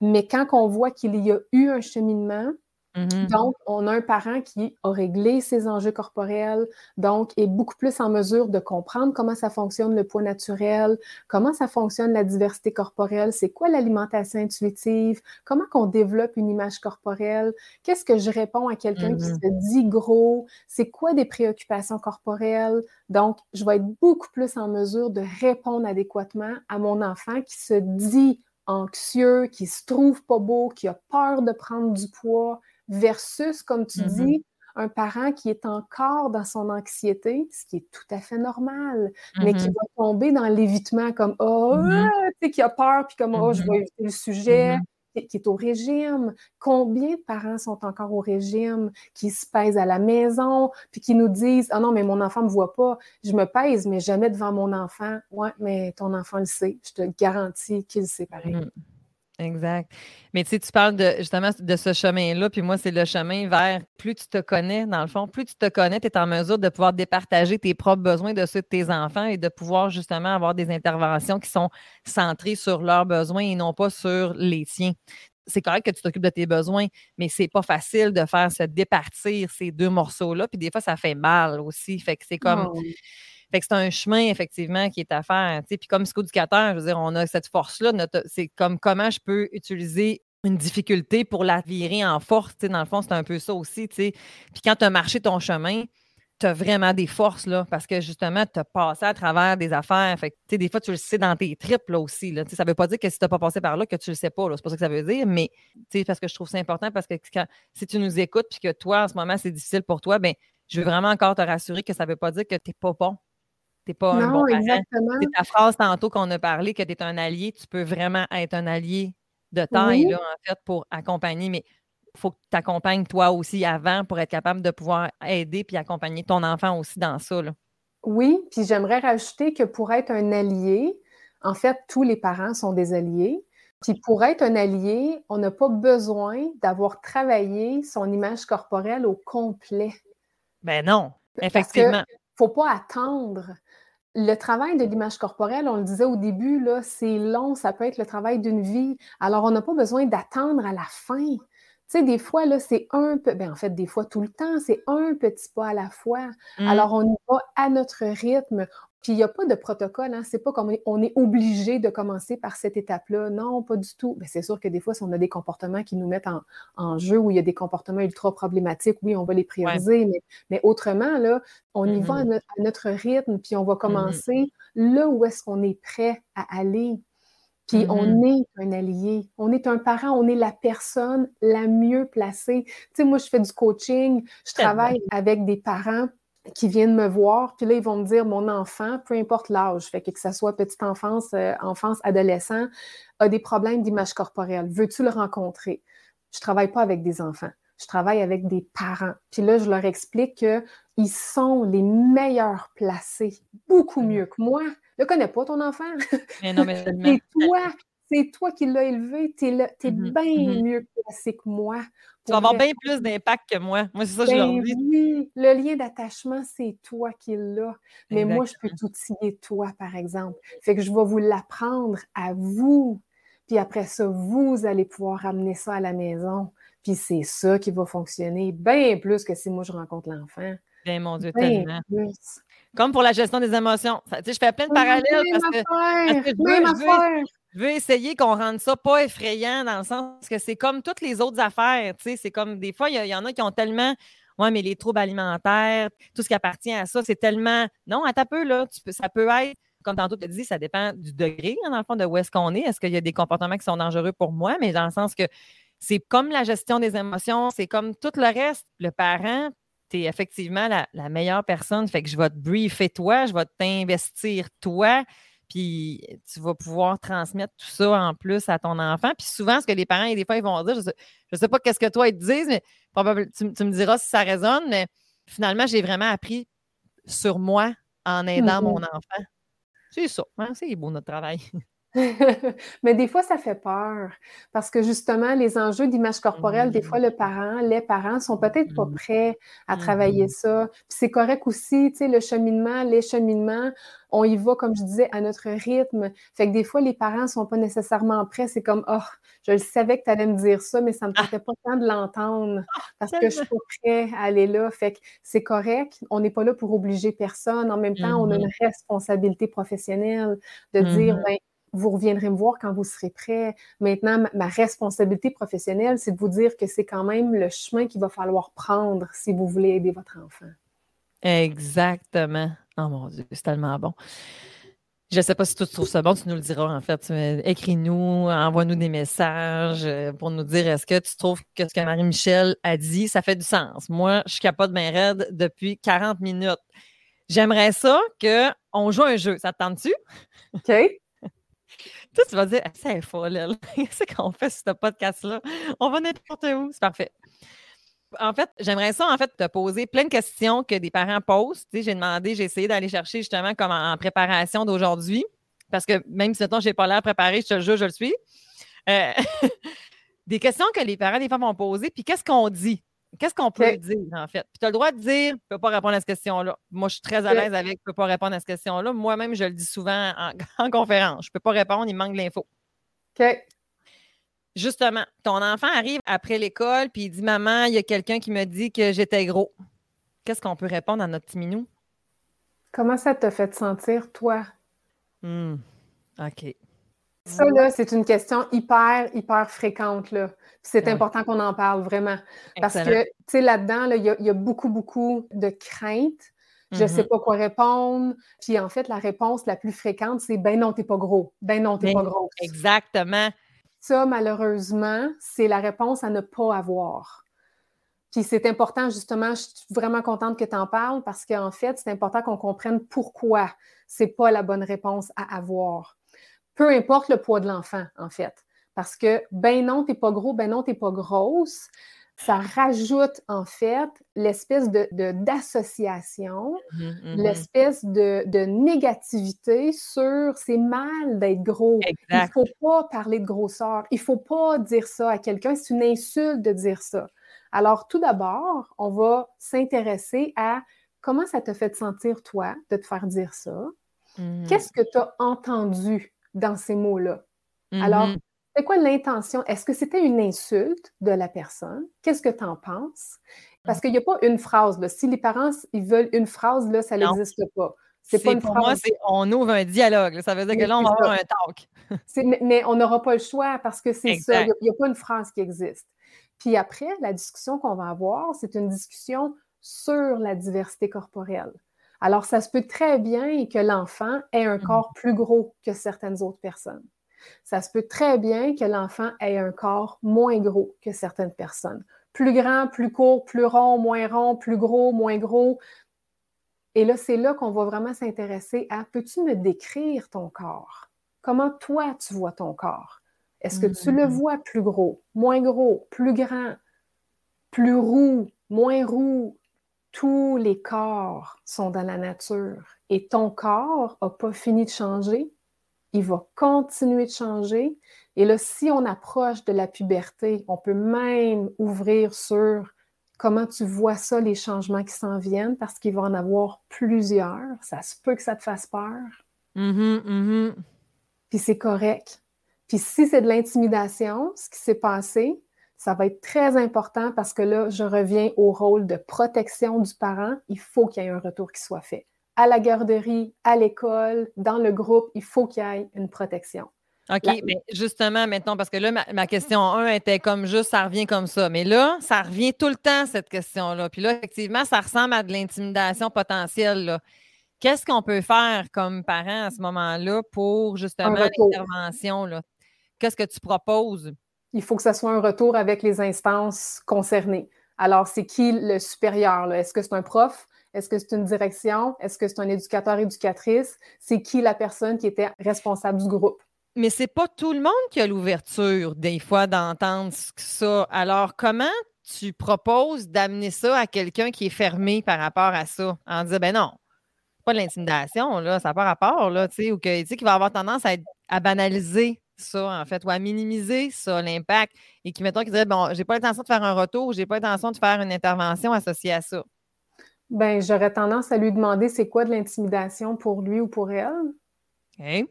Mais quand on voit qu'il y a eu un cheminement, Mm-hmm. Donc, on a un parent qui a réglé ses enjeux corporels, donc est beaucoup plus en mesure de comprendre comment ça fonctionne le poids naturel, comment ça fonctionne la diversité corporelle, c'est quoi l'alimentation intuitive, comment qu'on développe une image corporelle, qu'est-ce que je réponds à quelqu'un qui mm-hmm. se dit gros, c'est quoi des préoccupations corporelles? Donc, je vais être beaucoup plus en mesure de répondre adéquatement à mon enfant qui se dit anxieux, qui se trouve pas beau, qui a peur de prendre du poids, versus, comme tu mm-hmm. dis, un parent qui est encore dans son anxiété, ce qui est tout à fait normal, mais qui mm-hmm. va tomber dans l'évitement comme Oh, tu sais, qui a peur, puis comme Oh, je vais éviter le sujet, qui est au régime? Combien de parents sont encore au régime, qui se pèsent à la maison, puis qui nous disent Ah non, mais mon enfant ne me voit pas, je me pèse, mais jamais devant mon enfant. Ouais, mais ton enfant le sait, je te garantis qu'il sait pareil. Mm. Exact. Mais tu sais, tu parles de, justement de ce chemin-là, puis moi, c'est le chemin vers plus tu te connais, dans le fond, plus tu te connais, tu es en mesure de pouvoir départager tes propres besoins de ceux de tes enfants et de pouvoir justement avoir des interventions qui sont centrées sur leurs besoins et non pas sur les tiens. C'est correct que tu t'occupes de tes besoins, mais c'est pas facile de faire se départir ces deux morceaux-là. Puis des fois, ça fait mal aussi. Fait que c'est comme. Oh fait que c'est un chemin, effectivement, qui est à faire. Puis comme psychoéducateur, je veux dire, on a cette force-là. C'est comme comment je peux utiliser une difficulté pour la virer en force. Dans le fond, c'est un peu ça aussi. Puis quand tu as marché ton chemin, tu as vraiment des forces, là, parce que justement, tu as passé à travers des affaires. Fait des fois, tu le sais dans tes tripes là, aussi. Ça ne veut pas dire que si tu n'as pas passé par là, que tu ne le sais pas. C'est pas ça que ça veut dire, mais parce que je trouve ça important parce que si tu nous écoutes puis que toi, en ce moment, c'est difficile pour toi, ben je veux vraiment encore te rassurer que ça ne veut pas dire que tu n'es pas bon pas un bon exactement. C'est ta phrase tantôt qu'on a parlé que tu es un allié, tu peux vraiment être un allié de taille, là, en fait, pour accompagner, mais il faut que tu accompagnes toi aussi avant pour être capable de pouvoir aider puis accompagner ton enfant aussi dans ça. Oui, puis j'aimerais rajouter que pour être un allié, en fait, tous les parents sont des alliés. Puis pour être un allié, on n'a pas besoin d'avoir travaillé son image corporelle au complet. Ben non, effectivement. Il ne faut pas attendre le travail de l'image corporelle, on le disait au début, là, c'est long, ça peut être le travail d'une vie. Alors, on n'a pas besoin d'attendre à la fin. Tu sais, des fois, là, c'est un peu, ben, en fait, des fois, tout le temps, c'est un petit pas à la fois. Mmh. Alors, on y va à notre rythme. Puis il n'y a pas de protocole, hein? c'est pas comme on est obligé de commencer par cette étape-là. Non, pas du tout. Ben, c'est sûr que des fois, si on a des comportements qui nous mettent en, jeu, ou il y a des comportements ultra problématiques, oui, on va les prioriser, mais, autrement, là, on y va à, mm-hmm. notre rythme, puis on va mm-hmm. commencer là où est-ce qu'on est prêt à aller. Puis on mm-hmm. est un allié, on est un parent, on est la personne la mieux placée. Tu sais, moi, je fais du coaching, je travaille avec des parents qui viennent me voir, puis là, ils vont me dire mon enfant, peu importe l'âge, fait que, que ce soit petite enfance, euh, enfance, adolescent, a des problèmes d'image corporelle. Veux-tu le rencontrer? Je ne travaille pas avec des enfants. Je travaille avec des parents. Puis là, je leur explique qu'ils sont les meilleurs placés, beaucoup mieux que moi. Ne connais pas ton enfant. Mais non, mais c'est toi c'est toi qui l'as élevé, tu es, mmh bien mmh mieux placé que moi. Tu vas avoir bien plus d'impact que moi. Moi, c'est ça que je leur ben dis. Oui, le lien d'attachement, c'est toi qui l'as. Mais moi, je peux t'outiller toi, par exemple. Fait que je vais vous l'apprendre à vous. Puis après ça, vous allez pouvoir amener ça à la maison. Puis c'est ça qui va fonctionner bien plus que si moi, je rencontre l'enfant. Bien, mon Dieu, tellement. Comme pour la gestion des émotions. Tu sais, je fais plein de parallèles parce que, je veux essayer qu'on rende ça pas effrayant dans le sens que c'est comme toutes les autres affaires. C'est comme des fois, il y, en a qui ont tellement. Ouais, mais les troubles alimentaires, tout ce qui appartient à ça, c'est tellement. Non, à ta peu, là, ça peut être, comme tantôt tu as dit, ça dépend du degré, hein, dans le fond, de où est-ce qu'on est. Est-ce qu'il y a des comportements qui sont dangereux pour moi? Mais dans le sens que c'est comme la gestion des émotions, c'est comme tout le reste. Le parent, tu es effectivement la, la, meilleure personne. Fait que je vais te briefer toi, je vais t'investir toi. Puis tu vas pouvoir transmettre tout ça en plus à ton enfant. Puis souvent, ce que les parents, des fois, ils vont dire, je ne sais, pas qu'est-ce que toi, ils te disent, mais probablement, tu, me diras si ça résonne, mais finalement, j'ai vraiment appris sur moi en aidant mon mm-hmm. enfant. C'est ça. Hein, c'est beau notre travail. Mais des fois, ça fait peur parce que justement, les enjeux d'image corporelle, des fois, le parent, les parents sont peut-être pas mmh. prêts à travailler mmh. ça. Puis c'est correct aussi, tu sais, le cheminement, les cheminements, on y va, comme je disais, à notre rythme. Fait que des fois, les parents sont pas nécessairement prêts. C'est comme, oh, je le savais que tu allais me dire ça, mais ça me tentait pas tant de l'entendre ah, parce que je suis pas prêt à aller là. Fait que c'est correct. On n'est pas là pour obliger personne. En même temps, on a mmh une responsabilité professionnelle de dire, ben, vous reviendrez me voir quand vous serez prêt. Maintenant, ma responsabilité professionnelle, c'est de vous dire que c'est quand même le chemin qu'il va falloir prendre si vous voulez aider votre enfant. Exactement. Oh mon Dieu, c'est tellement bon. Je ne sais pas si tu trouves ça bon, tu nous le diras en fait. Écris-nous, envoie-nous des messages euh, pour nous dire est-ce que tu trouves que ce que Marie-Michel a dit, ça fait du sens? Moi, je suis capable de bien raide depuis 40 minutes. J'aimerais ça qu'on joue un jeu. Ça te tente-tu? OK. Toi, tu vas dire, c'est folle, Qu'est-ce qu'on fait sur ce podcast-là? On va n'importe où. C'est parfait. En fait, j'aimerais ça, en fait, te poser plein de questions que des parents posent. Tu sais, j'ai demandé, j'ai essayé d'aller chercher justement comme en, préparation d'aujourd'hui. Parce que même si, je n'ai pas l'air préparé, je te le jure, je le suis. Euh, des questions que les parents, des fois, vont poser. Puis qu'est-ce qu'on dit? Qu'est-ce qu'on peut dire, en fait? Puis tu as le droit de dire, je ne peux pas répondre à cette question-là. Moi, je suis très à l'aise avec, je ne peux pas répondre à cette question-là. Moi-même, je le dis souvent en, conférence. Je ne peux pas répondre, il manque de l'info. OK. Justement, ton enfant arrive après l'école, puis il dit Maman, il y a quelqu'un qui me dit que j'étais gros. Qu'est-ce qu'on peut répondre à notre petit minou? Comment ça te fait sentir, toi? Hmm. OK. Ça, là, c'est une question hyper, hyper fréquente. Là. C'est important qu'on en parle vraiment. Parce que, tu sais, là-dedans, il y, a beaucoup, beaucoup de craintes. Je ne sais mm-hmm. pas quoi répondre. Puis en fait, la réponse la plus fréquente, c'est ben non, t'es pas gros. Ben non, t'es pas gros. Exactement. Ça, malheureusement, c'est la réponse à ne pas avoir. Puis c'est important, justement, je suis vraiment contente que tu en parles parce qu'en fait, c'est important qu'on comprenne pourquoi c'est pas la bonne réponse à avoir peu importe le poids de l'enfant, en fait. Parce que, ben non, t'es pas gros, ben non, t'es pas grosse, ça rajoute, en fait, l'espèce de, d'association, mmh, mmh. l'espèce de, de, négativité sur c'est mal d'être gros. Il ne faut pas parler de grosseur. Il ne faut pas dire ça à quelqu'un. C'est une insulte de dire ça. Alors, tout d'abord, on va s'intéresser à comment ça te fait sentir, toi, de te faire dire ça? Mmh. Qu'est-ce que tu as entendu dans ces mots-là. Alors, mm-hmm. c'est quoi l'intention? Est-ce que c'était une insulte de la personne? Qu'est-ce que tu en penses? Parce qu'il n'y a pas une phrase. Là. Si les parents ils veulent une phrase, là, ça n'existe pas. C'est pas une pour moi, c'est on ouvre un dialogue. Ça veut dire que là, on va avoir un talk. mais, on n'aura pas le choix parce que c'est ça. Il n'y a, pas une phrase qui existe. Puis après, la discussion qu'on va avoir, c'est une discussion sur la diversité corporelle. Alors, ça se peut très bien que l'enfant ait un mmh. corps plus gros que certaines autres personnes. Ça se peut très bien que l'enfant ait un corps moins gros que certaines personnes. Plus grand, plus court, plus rond, moins rond, plus gros, moins gros. Et là, c'est là qu'on va vraiment s'intéresser à peux-tu me décrire ton corps? Comment toi, tu vois ton corps? Est-ce que tu le mmh. vois plus gros, moins gros, plus grand, plus roux, moins roux, tous les corps sont dans la nature et ton corps n'a pas fini de changer. Il va continuer de changer. Et là, si on approche de la puberté, on peut même ouvrir sur comment tu vois ça, les changements qui s'en viennent, parce qu'il va en avoir plusieurs. Ça se peut que ça te fasse peur. Mm-hmm, mm-hmm. Puis c'est correct. Puis si c'est de l'intimidation, ce qui s'est passé, ça va être très important parce que là, je reviens au rôle de protection du parent. Il faut qu'il y ait un retour qui soit fait. À la garderie, à l'école, dans le groupe, il faut qu'il y ait une protection. OK, mais justement, maintenant, parce que là, ma, question 1 était comme juste, ça revient comme ça. Mais là, ça revient tout le temps, cette question-là. Puis là, effectivement, ça ressemble à de l'intimidation potentielle. Qu'est-ce qu'on peut faire comme parent à ce moment-là pour justement l'intervention? Qu'est-ce que tu proposes? Il faut que ce soit un retour avec les instances concernées. Alors, c'est qui le supérieur? Est-ce que c'est un prof? Est-ce que c'est une direction? Est-ce que c'est un éducateur, éducatrice? C'est qui la personne qui était responsable du groupe? Mais c'est pas tout le monde qui a l'ouverture, des fois, d'entendre ça. Alors, comment tu proposes d'amener ça à quelqu'un qui est fermé par rapport à ça? En disant, ben non, pas de l'intimidation, là, ça n'a pas rapport, là, tu sais, ou que, va avoir tendance à banaliser ça, en fait, ou à minimiser ça, l'impact, et qui, mettons, qui dirait, bon, j'ai pas l'intention de faire un retour, j'ai pas l'intention de faire une intervention associée à ça? Ben, j'aurais tendance à lui demander c'est quoi de l'intimidation pour lui ou pour elle. OK.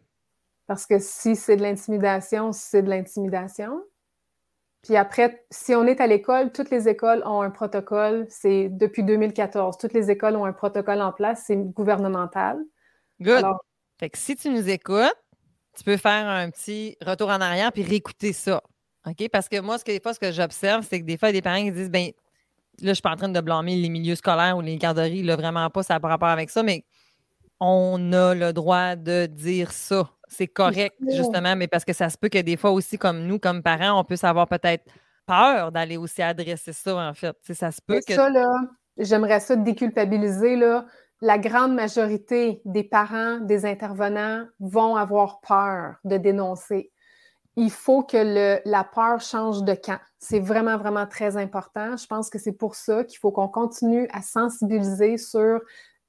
Parce que si c'est de l'intimidation, c'est de l'intimidation. Puis après, si on est à l'école, toutes les écoles ont un protocole. C'est depuis 2014. Toutes les écoles ont un protocole en place. C'est gouvernemental. Good. fait que si tu nous écoutes, tu peux faire un petit retour en arrière puis réécouter ça. OK? Parce que moi, ce que, des fois, ce que j'observe, c'est que des fois, il y a des parents qui disent, ben là, je suis pas en train de blâmer les milieux scolaires ou les garderies, là, vraiment pas, ça n'a pas rapport avec ça, mais on a le droit de dire ça. C'est correct, justement, mais parce que ça se peut que des fois aussi, comme nous, comme parents, on peut savoir peut-être peur d'aller aussi adresser ça, en fait. ça se peut que. Ça, là, j'aimerais ça déculpabiliser, là. La grande majorité des parents, des intervenants vont avoir peur de dénoncer. Il faut que le, la peur change de camp. C'est vraiment, vraiment très important. Je pense que c'est pour ça qu'il faut qu'on continue à sensibiliser sur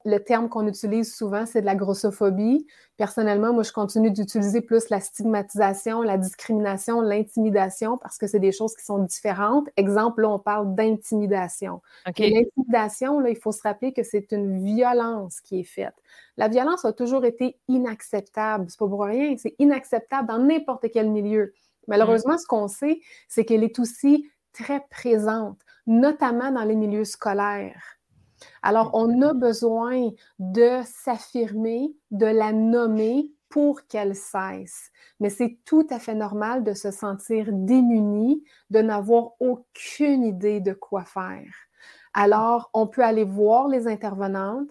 le terme qu'on utilise souvent, c'est de la grossophobie. Personnellement, moi, je continue d'utiliser plus la stigmatisation, la discrimination, l'intimidation, parce que c'est des choses qui sont différentes. Exemple, là, on parle d'intimidation. L'intimidation, là, il faut se rappeler que c'est une violence qui est faite. La violence a toujours été inacceptable. C'est pas pour rien, c'est inacceptable dans n'importe quel milieu. Malheureusement, ce qu'on sait, c'est qu'elle est aussi très présente, notamment dans les milieux scolaires. Alors, on a besoin de s'affirmer, de la nommer pour qu'elle cesse. Mais c'est tout à fait normal de se sentir démuni, de n'avoir aucune idée de quoi faire. Alors, on peut aller voir les intervenantes,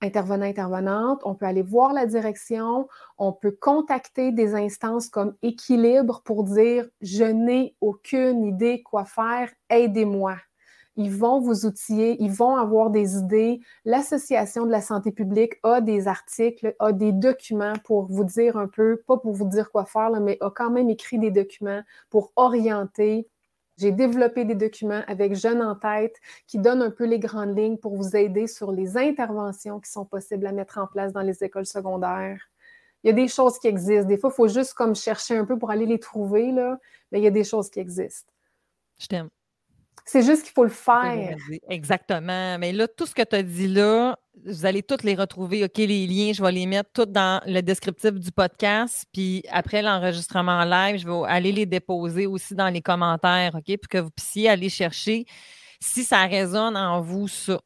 intervenants, intervenantes, on peut aller voir la direction, on peut contacter des instances comme Équilibre pour dire je n'ai aucune idée quoi faire, aidez-moi ils vont vous outiller, ils vont avoir des idées. L'Association de la santé publique a des articles, a des documents pour vous dire un peu, pas pour vous dire quoi faire, mais a quand même écrit des documents pour orienter. J'ai développé des documents avec Jeunes en tête qui donnent un peu les grandes lignes pour vous aider sur les interventions qui sont possibles à mettre en place dans les écoles secondaires. Il y a des choses qui existent. Des fois, il faut juste comme chercher un peu pour aller les trouver, là, mais il y a des choses qui existent. Je t'aime. C'est juste qu'il faut le faire. Exactement. Mais là, tout ce que tu as dit là, vous allez toutes les retrouver. OK, les liens, je vais les mettre tous dans le descriptif du podcast. Puis après l'enregistrement live, je vais aller les déposer aussi dans les commentaires, OK, pour que vous puissiez aller chercher si ça résonne en vous, ça.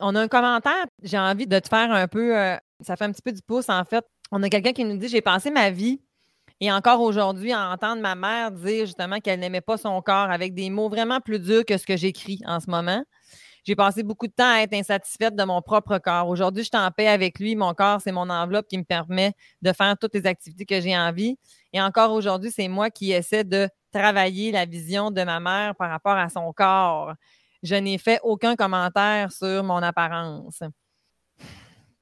On a un commentaire, j'ai envie de te faire un peu, euh, ça fait un petit peu du pouce en fait. On a quelqu'un qui nous dit J'ai passé ma vie et encore aujourd'hui, à entendre ma mère dire justement qu'elle n'aimait pas son corps avec des mots vraiment plus durs que ce que j'écris en ce moment. J'ai passé beaucoup de temps à être insatisfaite de mon propre corps. Aujourd'hui, je suis en paix avec lui. Mon corps, c'est mon enveloppe qui me permet de faire toutes les activités que j'ai envie. Et encore aujourd'hui, c'est moi qui essaie de travailler la vision de ma mère par rapport à son corps. Je n'ai fait aucun commentaire sur mon apparence.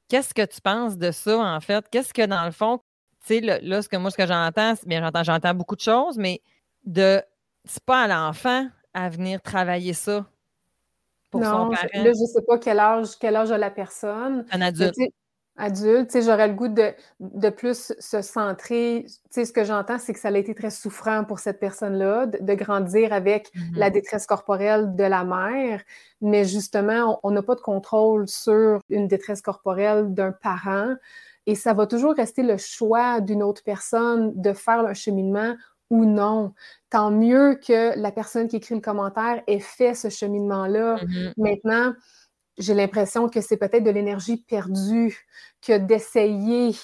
Qu'est-ce que tu penses de ça, en fait? Qu'est-ce que, dans le fond, tu sais, là, ce que moi, ce que j'entends, bien, j'entends, j'entends beaucoup de choses, mais de c'est pas à l'enfant à venir travailler ça pour son parent. Là, je sais pas quel âge, quel âge a la personne. Un adulte. adulte, tu sais, j'aurais le goût de, de, plus se centrer. Tu sais, ce que j'entends, c'est que ça a été très souffrant pour cette personne-là de, grandir avec mm-hmm. la détresse corporelle de la mère. Mais justement, on n'a pas de contrôle sur une détresse corporelle d'un parent. Et ça va toujours rester le choix d'une autre personne de faire le cheminement ou non. Tant mieux que la personne qui écrit le commentaire ait fait ce cheminement-là. Mm-hmm. Maintenant, j'ai l'impression que c'est peut-être de l'énergie perdue que d'essayer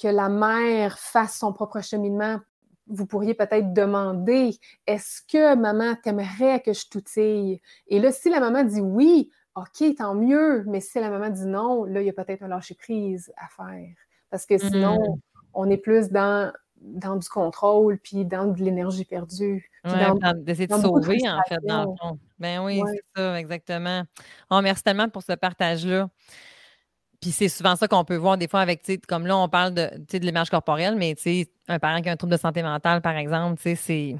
que la mère fasse son propre cheminement. Vous pourriez peut-être demander est-ce que maman t'aimerait que je t'outille? Et là, si la maman dit oui, OK, tant mieux. Mais si la maman dit non, là, il y a peut-être un lâcher-prise à faire. Parce que sinon, mmh. on est plus dans, dans du contrôle puis dans de l'énergie perdue. D'essayer de sauver, en fait, dans le fond. Ben oui, c'est ça, exactement. On oh, merci tellement pour ce partage-là. Puis c'est souvent ça qu'on peut voir des fois avec, comme là, on parle de, de l'image corporelle, mais un parent qui a un trouble de santé mentale, par exemple, tu sais, c'est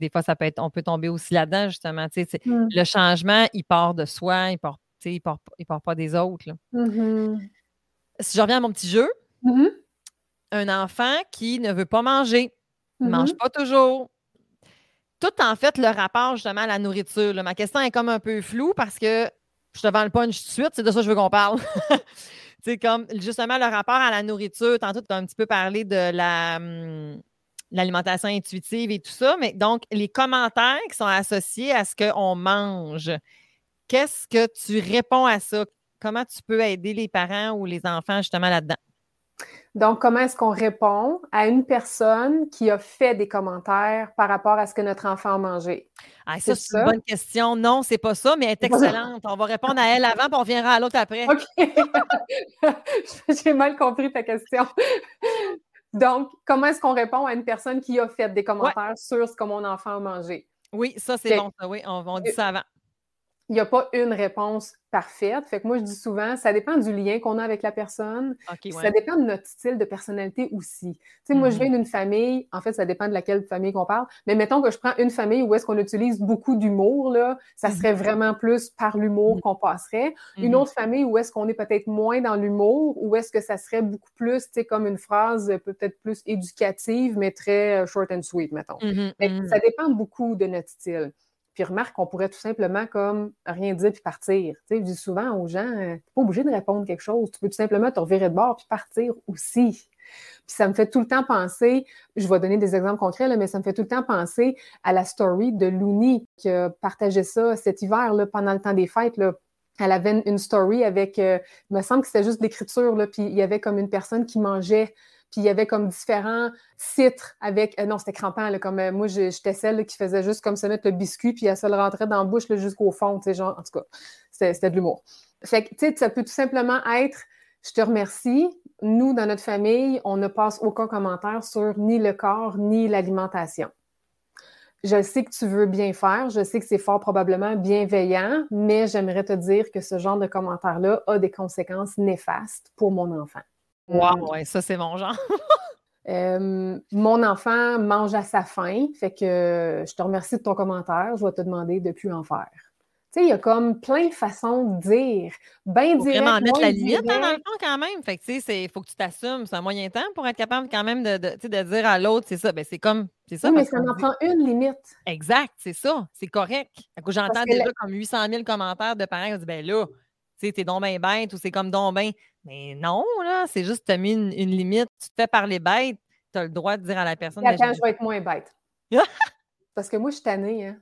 des fois, ça peut être, on peut tomber aussi là-dedans, justement. Mmh. Le changement, il part de soi, il part, il part, il part pas des autres. Là. Mmh si je reviens à mon petit jeu, mmh un enfant qui ne veut pas manger, ne mange Mhm. pas toujours. Tout en fait le rapport justement à la nourriture. là. Ma question est comme un peu floue parce que je te vends le punch tout de suite, c'est de ça que je veux qu'on parle. c'est comme justement le rapport à la nourriture. Tantôt, tu as un petit peu parlé de la, hum, l'alimentation intuitive et tout ça, mais donc les commentaires qui sont associés à ce qu'on mange, qu'est-ce que tu réponds à ça? Comment tu peux aider les parents ou les enfants justement là-dedans? Donc, comment est-ce qu'on répond à une personne qui a fait des commentaires par rapport à ce que notre enfant a mangé? Ah, ça, C'est une bonne question. Non, c'est pas ça, mais elle est excellente. On va répondre à elle avant, puis on reviendra à l'autre après. OK. J'ai mal compris ta question. Donc, comment est-ce qu'on répond à une personne qui a fait des commentaires sur ce que mon enfant a mangé? Oui, ça, c'est bon, ça, oui. On, on dit ça avant. Il n'y a pas une réponse parfaite. Fait que moi, je dis souvent, ça dépend du lien qu'on a avec la personne. Ouais. Ça dépend de notre style de personnalité aussi. Tu sais, moi, je Mhm. viens d'une famille, en fait, ça dépend de laquelle famille qu'on parle, mais mettons que je prends une famille où est-ce qu'on utilise beaucoup d'humour, là, ça Mhm. serait vraiment plus par l'humour Mhm. qu'on passerait. Une autre famille où est-ce qu'on est peut-être moins dans l'humour, où est-ce que ça serait beaucoup plus, tu sais, comme une phrase euh, peut-être plus éducative, mais très euh, short and sweet, mettons. Fait que. Ça dépend beaucoup de notre style. Puis remarque qu'on pourrait tout simplement comme rien dire puis partir. Tu je dis souvent aux gens, euh, t'es pas obligé de répondre quelque chose. Tu peux tout simplement te revirer de bord puis partir aussi. Puis ça me fait tout le temps penser, je vais donner des exemples concrets, mais ça me fait tout le temps penser à la story de Looney qui a partagé ça cet hiver là, pendant le temps des fêtes. Elle avait une, story avec, euh, il me semble que c'était juste l'écriture, puis il y avait comme une personne qui mangeait puis il y avait comme différents citres avec. euh, non, c'était crampant, là, comme euh, moi, j'étais celle qui faisait juste comme se mettre le biscuit, puis elle se le rentrait dans la bouche jusqu'au fond, tu sais, genre, en tout cas, c'était c'était de l'humour. Fait que, tu sais, ça peut tout simplement être je te remercie. Nous, dans notre famille, on ne passe aucun commentaire sur ni le corps, ni l'alimentation. Je sais que tu veux bien faire, je sais que c'est fort probablement bienveillant, mais j'aimerais te dire que ce genre de commentaire-là a des conséquences néfastes pour mon enfant. Wow, ouais, ça, c'est mon genre. Euh, mon enfant mange à sa faim, fait que euh, je te remercie de ton commentaire, je vais te demander de plus en faire. Tu sais, il y a comme plein de façons de dire. Bien Faut direct, vraiment mettre la limite hein, dans le fond quand même. Fait que tu sais, il faut que tu t'assumes. C'est un moyen temps pour être capable quand même de, de, dire à l'autre, c'est ça. Ben, c'est comme, c'est ça. Oui, mais ça en dit- prend une limite. Exact, c'est ça. C'est correct. Fait que J'entends déjà la- comme 800 000 commentaires de parents qui disent, ben là, sais, t'es donc bête ou c'est comme donc ben. Mais non, là, c'est juste que tu as mis une, une limite. Tu te fais parler bête, tu as le droit de dire à la personne. Ben, attends, je- je vais être moins bête. Parce que moi, je suis tannée, hein.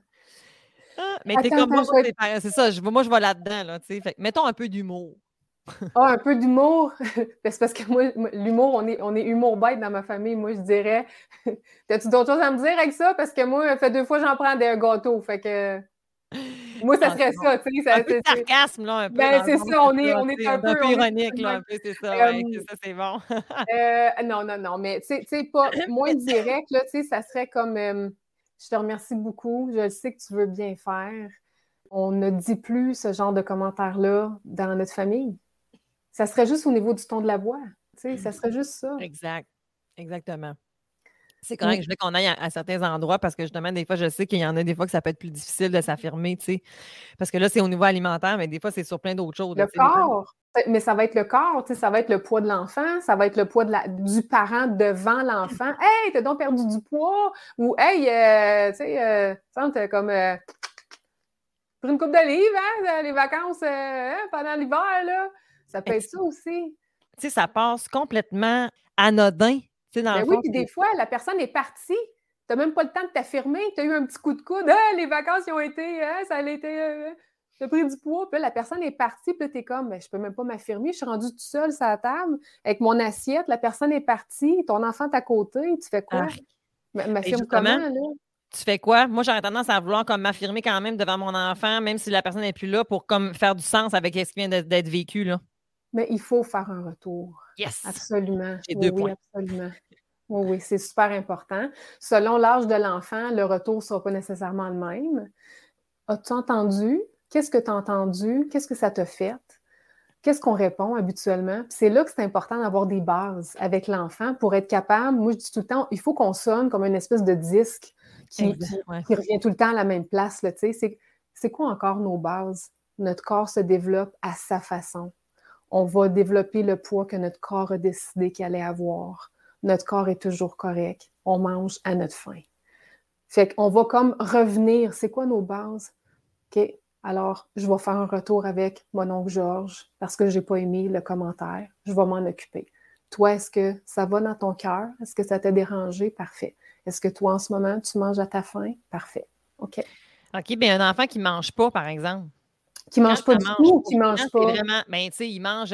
Ah, mais t'es comme moi, c'est ça. je- moi, je vais là-dedans, là, tu sais. Mettons un peu d'humour. Ah, un peu d'humour? Ben, c'est parce que moi, l'humour, on est, on est humour bête dans ma famille. Moi, je dirais, t'as-tu d'autres choses à me dire avec ça? Parce que moi, fait deux fois j'en prends des gâteaux. Fait que moi, ça serait ça, tu sais. Un peu de sarcasme, là, un peu. Ben, c'est ça, on est- on est un peu- ironique, là, un peu, c'est ça. Ça, c'est bon. Euh, non, non, non, mais tu sais- pas moins direct, là, tu sais, ça serait comme euh, je te remercie beaucoup, je sais que tu veux bien faire. On ne dit plus ce genre de commentaires-là dans notre famille. Ça serait juste au niveau du ton de la voix. Tu sais, ça serait juste ça. Exact. Exactement. C'est correct, je voulais qu'on aille à, à certains endroits parce que justement, des fois, je sais qu'il y en a des fois que ça peut être plus difficile de s'affirmer, tu sais. Parce que là, c'est au niveau alimentaire, mais des fois, c'est sur plein d'autres choses. Le corps, mais ça va être le corps, tu sais, ça va être le poids de l'enfant, ça va être le poids de la- du parent devant l'enfant. Hey, t'as donc perdu du poids! Ou Hey, euh, tu sais, euh, tu sais, comme euh, pris une coupe de livres, hein, les vacances euh, hein, pendant l'hiver, là. Ça peut être ça aussi. Tu sais, ça passe complètement anodin. Dans Ben le oui, puis des fois, la personne est partie. Tu n'as même pas le temps de t'affirmer. Tu as eu un petit coup de coude. Ah, les vacances, ils ont été. hein, ça a été. Euh, tu as pris du poids. Puis là, la personne est partie. Puis tu es comme, ben, je peux même pas m'affirmer. Je suis rendue tout seul sur la table avec mon assiette. La personne est partie. Ton enfant est à côté. Tu fais quoi? M- M'affirme comment, là? tu fais quoi? Moi, j'aurais tendance à vouloir comme m'affirmer quand même devant mon enfant, même si la personne n'est plus là, pour comme faire du sens avec ce qui vient d'être d'être vécu, là. Mais il faut faire un retour. Yes! Absolument. Oui, deux oui, points. absolument. Oui, oui, c'est super important. Selon l'âge de l'enfant, le retour ne sera pas nécessairement le même. As-tu entendu? Qu'est-ce que tu as entendu? Qu'est-ce que ça t'a fait? Qu'est-ce qu'on répond habituellement? Puis C'est là que c'est important d'avoir des bases avec l'enfant pour être capable. Moi, je dis tout le temps, il faut qu'on sonne comme une espèce de disque qui, qui- ouais. qui revient tout le temps à la même place. c'est quoi encore nos bases? Notre corps se développe à sa façon. On va développer le poids que notre corps a décidé qu'il allait avoir. notre corps est toujours correct. On mange à notre faim. Fait qu'on va comme revenir. C'est quoi nos bases? OK, alors je vais faire un retour avec mon oncle Georges parce que je n'ai pas aimé le commentaire. Je vais m'en occuper. Toi, est-ce que ça va dans ton cœur? Est-ce que ça t'a dérangé? Parfait. Est-ce que toi, en ce moment, tu manges à ta faim? Parfait. OK. OK, bien un enfant qui ne mange pas, par exemple. Qui ne mange pas du tout ou qui ne mange pas? Vraiment, ben, tu sais, il mange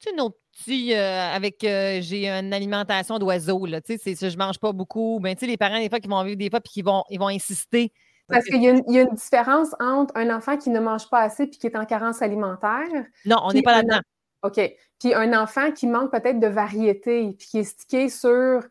tu sais, nos petits, euh, avec, euh, j'ai une alimentation d'oiseau, là, tu sais, je mange pas beaucoup. Ben, tu sais, les parents, des fois, qui vont vivre des fois, puis qui vont, ils vont insister. Parce qu'il y, a une différence entre un enfant qui ne mange pas assez puis qui est en carence alimentaire. Non, on n'est pas là-dedans. OK. Puis un enfant qui manque peut-être de variété puis qui est stické sur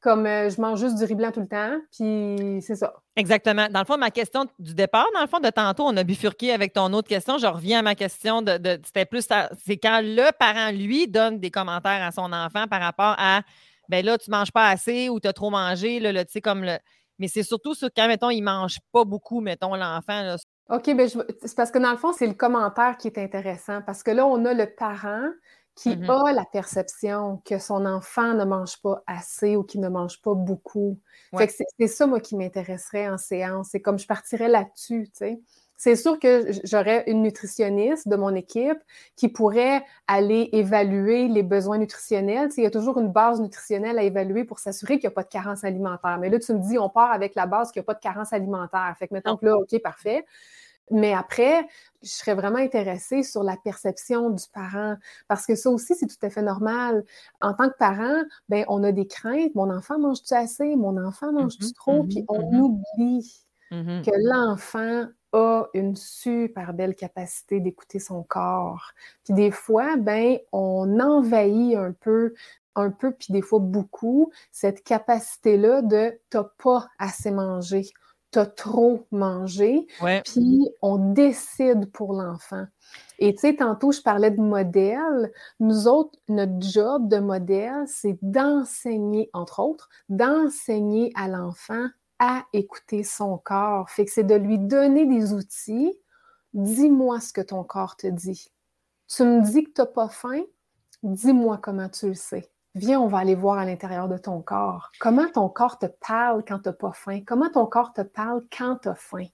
comme euh, je mange juste du riz blanc tout le temps, puis c'est ça. Exactement. Dans le fond, ma question du départ, dans le fond, de tantôt, on a bifurqué avec ton autre question. Je reviens à ma question de, c'était plus, c'est quand le parent, lui, donne des commentaires à son enfant par rapport à, ben là, tu manges pas assez ou tu as trop mangé, là, tu sais, comme le. Mais c'est surtout sur quand, mettons, il mange pas beaucoup, mettons, l'enfant. OK, ben c'est parce que dans le fond, c'est le commentaire qui est intéressant parce que là, on a le parent qui mm-hmm. a la perception que son enfant ne mange pas assez ou qu'il ne mange pas beaucoup. c'est ça, moi, qui m'intéresserait en séance. C'est comme je partirais là-dessus, tu sais. C'est sûr que j'aurais une nutritionniste de mon équipe qui pourrait aller évaluer les besoins nutritionnels. il y a toujours une base nutritionnelle à évaluer pour s'assurer qu'il n'y a pas de carence alimentaire. Mais là, tu me dis, on part avec la base qu'il n'y a pas de carence alimentaire. Fait que mettons que là, OK, parfait. Mais après, je serais vraiment intéressée sur la perception du parent parce que ça aussi, c'est tout à fait normal. En tant que parent, ben, on a des craintes. Mon enfant mange-tu assez? Mon enfant mange-tu mm-hmm, trop? Puis mm-hmm, on mm-hmm. oublie que l'enfant a une super belle capacité d'écouter son corps. Puis des fois, ben, on envahit un peu un peu, puis des fois beaucoup, cette capacité-là de t'as pas assez mangé t'as trop mangé, puis on décide pour l'enfant. Et tu sais, tantôt, je parlais de modèle. Nous autres, notre job de modèle, c'est d'enseigner, entre autres, d'enseigner à l'enfant à écouter son corps. Fait que c'est de lui donner des outils. Dis-moi ce que ton corps te dit. Tu me dis que tu n'as pas faim? Dis-moi comment tu le sais. Viens, on va aller voir à l'intérieur de ton corps. Comment ton corps te parle quand tu n'as pas faim? Comment ton corps te parle quand tu as faim?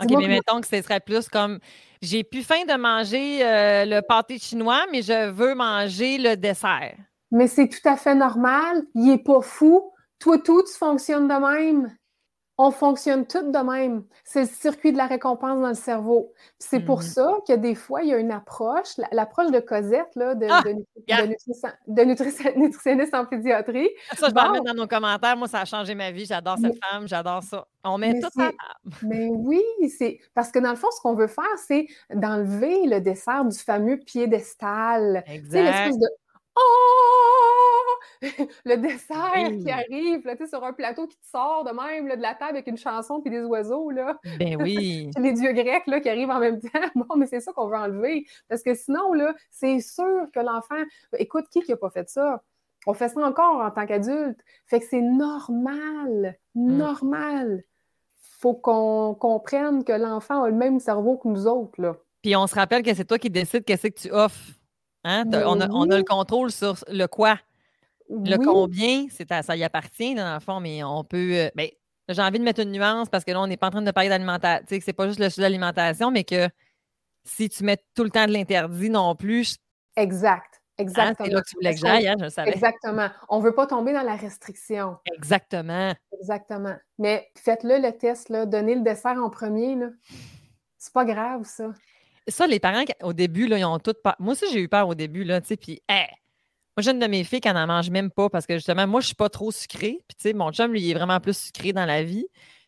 OK, mais mettons que ce serait plus comme j'ai plus faim de manger euh, le pâté chinois, mais je veux manger le dessert. Mais c'est tout à fait normal. Il n'est pas fou. Toi, tout, tu fonctionnes de même on fonctionne toutes de même. C'est le circuit de la récompense dans le cerveau. C'est pour mm-hmm. ça que des fois, il y a une approche, l'approche de Cosette, là, de, ah, nutritionniste en pédiatrie. Ça, je vais mettre dans nos commentaires. Moi, ça a changé ma vie. J'adore cette femme, j'adore ça. On met tout à Mais oui, c'est parce que dans le fond, ce qu'on veut faire, c'est d'enlever le dessert du fameux piédestal. Exact. l'espèce de Oh! le dessert qui arrive là, sur un plateau qui te sort de même de la table avec une chanson puis des oiseaux. Là. Ben oui. les dieux grecs là, qui arrivent en même temps. Bon, mais c'est ça qu'on veut enlever. Parce que sinon, là, c'est sûr que l'enfant. Écoute, qui n'a pas fait ça? On fait ça encore en tant qu'adulte. Fait que c'est normal. Mm. Normal. Faut qu'on comprenne que l'enfant a le même cerveau que nous autres. Là. Puis on se rappelle que c'est toi qui décides qu'est-ce que tu offres. Hein? On, a, le contrôle sur le quoi. Le combien, ça y appartient dans le fond, mais on peut. Euh, ben, j'ai envie de mettre une nuance parce que là, on n'est pas en train de parler d'alimentation. Tu sais, c'est pas juste le sujet de l'alimentation, mais que si tu mets tout le temps de l'interdit non plus. Exact. Hein, exactement. c'est là que tu voulais que j'aille, hein, je le savais. Exactement. On ne veut pas tomber dans la restriction. Exactement. Exactement. Mais faites-le le test, là, donnez le dessert en premier. Là. C'est pas grave, ça. Ça, les parents, au début, là, ils ont tout peur. Moi aussi, j'ai eu peur au début, là, tu sais, puis, moi, j'ai une de mes filles qui n'en mange même pas parce que justement, moi, je suis pas trop sucrée. Puis, tu sais, mon chum, lui, il est vraiment plus sucré dans la vie.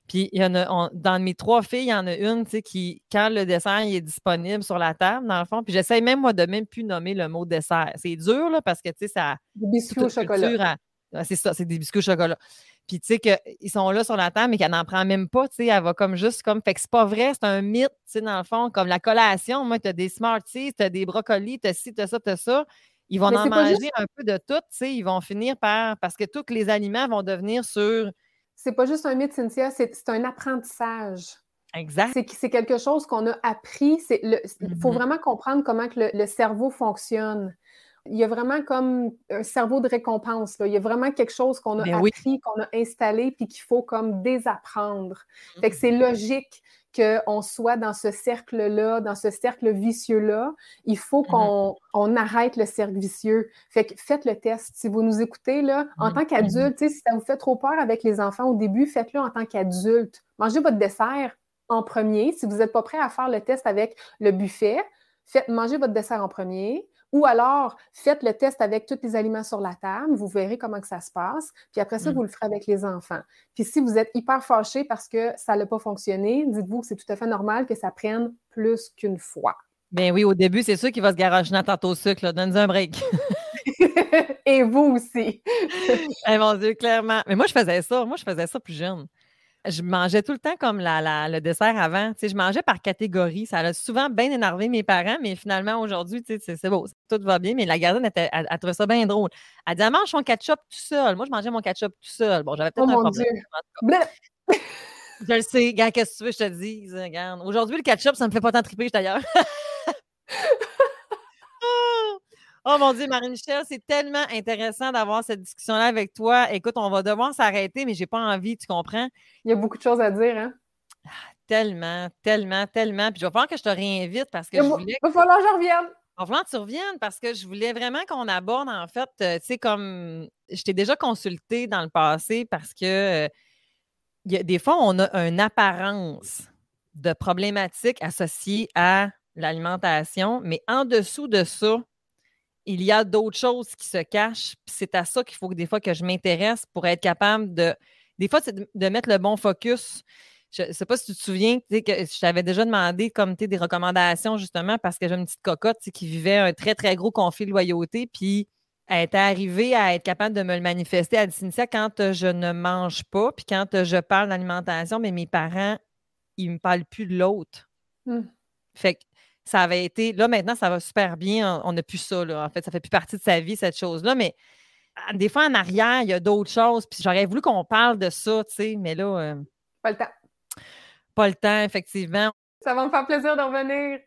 Puis, il y en a, dans mes trois filles, il y en a une, tu sais, qui, quand le dessert est disponible sur la table, dans le fond, puis j'essaye même, moi, de même plus nommer le mot dessert. C'est dur, là, parce que, tu sais, ça. Des biscuits au chocolat. C'est ça, c'est des biscuits au chocolat. Puis, tu sais, qu'ils sont là sur la table, mais qu'elle n'en prend même pas, tu sais, elle va comme juste comme. Fait que c'est pas vrai, c'est un mythe, tu sais, dans le fond, comme la collation. Moi, tu as des Smarties, tu as des brocolis, tu as ci, tu as ça, tu as ça. Ils vont en manger un peu de tout, tu sais, ils vont finir par. Parce que tous les aliments vont devenir sur. C'est pas juste un mythe, Cynthia, c'est un apprentissage. Exact. C'est quelque chose qu'on a appris. Il faut mm-hmm. vraiment comprendre comment que le cerveau fonctionne il y a vraiment comme un cerveau de récompense. Là. Il y a vraiment quelque chose qu'on a Ben appris, oui. qu'on a installé, puis qu'il faut comme désapprendre. Fait que Mhm. c'est logique qu'on soit dans ce cercle-là, dans ce cercle vicieux-là. Il faut Mhm. qu'on on arrête le cercle vicieux. Fait que faites le test. Si vous nous écoutez, là, en Mhm. tant qu'adulte, si ça vous fait trop peur avec les enfants au début, faites-le en tant qu'adulte. Mangez votre dessert en premier. Si vous n'êtes pas prêt à faire le test avec le buffet, faites manger votre dessert en premier. Ou alors, faites le test avec tous les aliments sur la table, vous verrez comment que ça se passe, puis après ça, Mm. vous le ferez avec les enfants. Puis si vous êtes hyper fâché parce que ça n'a pas fonctionné, dites-vous que c'est tout à fait normal que ça prenne plus qu'une fois. Ben oui, au début, c'est sûr qu'il va se dans tarte au sucre. Donne-nous un break. Et vous aussi. Eh, mon Dieu, clairement. Mais moi, je faisais ça. Moi, je faisais ça plus jeune. Je mangeais tout le temps comme la, la- le dessert avant. Tu sais, je mangeais par catégorie. Ça a souvent bien énervé mes parents, mais finalement, aujourd'hui, tu sais, c'est beau. Tout va bien. Mais la gardienne, elle, elle trouvait ça bien drôle. Elle dit, Elle mange son ketchup tout seul. Moi, je mangeais mon ketchup tout seul. Bon, j'avais Oh peut-être un mon problème. Je le sais. Regarde, qu'est-ce que tu veux, que je te dise. Regarde. Aujourd'hui, le ketchup, ça me fait pas tant triper, d'ailleurs. Oh! Mon Dieu, Marie-Michel, c'est tellement intéressant d'avoir cette discussion-là avec toi. Écoute, on va devoir s'arrêter, mais j'ai pas envie, tu comprends? Il y a beaucoup de choses à dire, hein? Tellement, tellement, tellement. Puis je vais falloir que je te réinvite parce que Il je voulais. va falloir que je revienne. Il va falloir que tu reviennes parce que je voulais vraiment qu'on aborde, en fait, euh, tu sais, comme je t'ai déjà consulté dans le passé parce que euh, il y a, des fois, on a une apparence de problématique associée à l'alimentation, mais en dessous de ça, il y a d'autres choses qui se cachent. C'est à ça qu'il faut que des fois que je m'intéresse pour être capable de. Des fois, c'est de, de mettre le bon focus. Je ne sais pas si tu te souviens que je t'avais déjà demandé comme des recommandations justement parce que j'ai une petite cocotte qui vivait un très, très gros conflit de loyauté. Puis elle était arrivée à être capable de me le manifester. Elle dit Cynthia, quand je ne mange pas, puis quand je parle d'alimentation, mais mes parents, ils ne me parlent plus de l'autre. Hmm. Fait que ça avait été. Là, maintenant, ça va super bien. On n'a plus ça, là. En fait, ça fait plus partie de sa vie, cette chose-là. Mais ah, des fois, en arrière, il y a d'autres choses. Puis j'aurais voulu qu'on parle de ça, tu sais. Mais là, euh, Pas le temps. pas le temps, effectivement. Ça va me faire plaisir de revenir.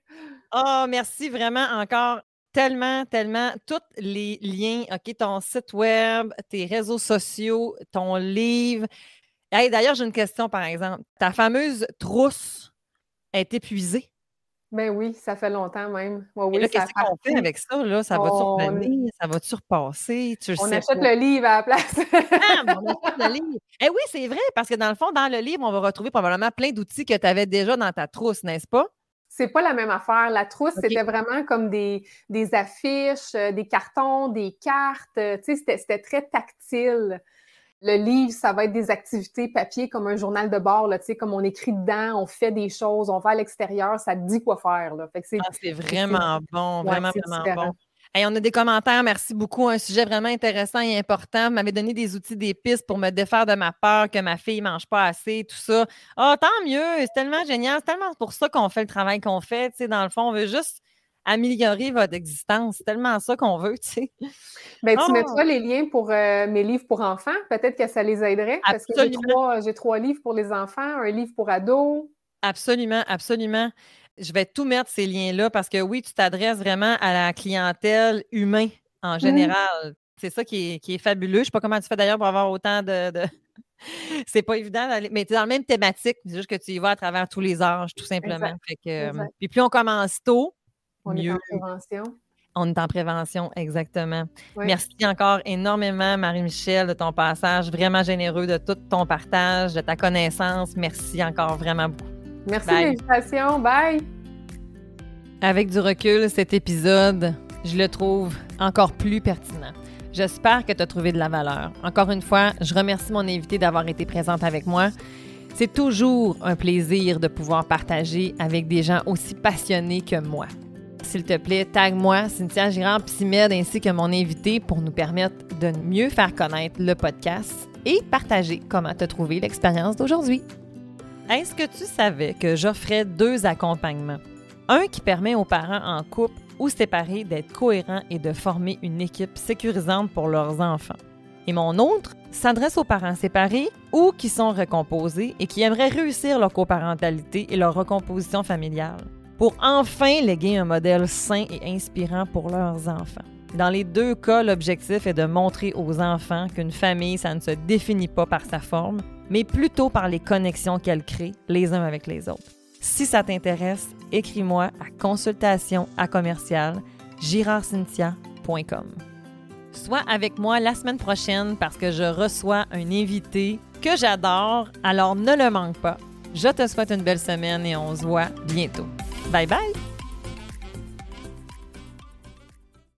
Ah, merci vraiment encore tellement, tellement. Tous les liens, OK, ton site web, tes réseaux sociaux, ton livre. Hey, D'ailleurs, j'ai une question, par exemple. Ta fameuse trousse est épuisée? Ben oui, ça fait longtemps même. Ouais, oui, qu'est-ce qu'on fait avec ça? Là? Ça va-tu On- revenir? Ça va-tu repasser? Tu le On sais achète pas. le livre à la place. Ah, mais on achète le livre. Eh oui, c'est vrai, parce que dans le fond, dans le livre, on va retrouver probablement plein d'outils que tu avais déjà dans ta trousse, n'est-ce pas? C'est pas la même affaire. La trousse, c'était vraiment comme des, des affiches, euh, des cartons, des cartes. euh, Tu sais, c'était- c'était très tactile. Le livre, ça va être des activités papier comme un journal de bord, là, tu sais, comme on écrit dedans, on fait des choses, on va à l'extérieur, ça te dit quoi faire. Là. Fait que c'est Ah, c'est vraiment bon, ouais, vraiment, vraiment différent. bon. Hey, on a des commentaires, merci beaucoup. Un sujet vraiment intéressant et important. Vous m'avez donné des outils, des pistes pour me défaire de ma peur que ma fille ne mange pas assez, tout ça. Ah, tant mieux, c'est tellement génial. C'est tellement pour ça qu'on fait le travail qu'on fait. Tu sais, dans le fond, on veut juste améliorer votre existence. C'est tellement ça qu'on veut, tu sais. Ben, tu mettras les liens pour euh, mes livres pour enfants. Peut-être que ça les aiderait. Parce que j'ai trois, livres pour les enfants, un livre pour ados. Absolument, absolument. Je vais tout mettre ces liens-là parce que oui, tu t'adresses vraiment à la clientèle humain Mmh. en général. C'est ça qui est, qui est fabuleux. Je ne sais pas comment tu fais d'ailleurs pour avoir autant de. de... c'est pas évident d'aller. Mais tu es dans la même thématique. C'est juste que tu y vas à travers tous les âges, tout simplement. Fait que, euh, puis plus on commence tôt, On est en prévention. On est en prévention, exactement. Merci encore énormément, Marie-Michel, de ton passage vraiment généreux, de tout ton partage, de ta connaissance. Merci encore vraiment beaucoup. Merci de l'invitation. Bye! Avec du recul, cet épisode, je le trouve encore plus pertinent. J'espère que tu as trouvé de la valeur. Encore une fois, je remercie mon invité d'avoir été présente avec moi. C'est toujours un plaisir de pouvoir partager avec des gens aussi passionnés que moi. S'il te plaît, tag-moi Cynthia Girard Psymed ainsi que mon invité pour nous permettre de mieux faire connaître le podcast et partager comment tu as trouvé l'expérience d'aujourd'hui. Est-ce que tu savais que j'offrais deux accompagnements? Un qui permet aux parents en couple ou séparés d'être cohérents et de former une équipe sécurisante pour leurs enfants. Et mon autre s'adresse aux parents séparés ou qui sont recomposés et qui aimeraient réussir leur coparentalité et leur recomposition familiale pour enfin léguer un modèle sain et inspirant pour leurs enfants. Dans les deux cas, l'objectif est de montrer aux enfants qu'une famille, ça ne se définit pas par sa forme, mais plutôt par les connexions qu'elle crée les uns avec les autres. Si ça t'intéresse, écris-moi à consultation à commercial girardcynthia.com. Sois avec moi la semaine prochaine parce que je reçois un invité que j'adore, alors ne le manque pas. Je te souhaite une belle semaine et on se voit bientôt. Bye bye!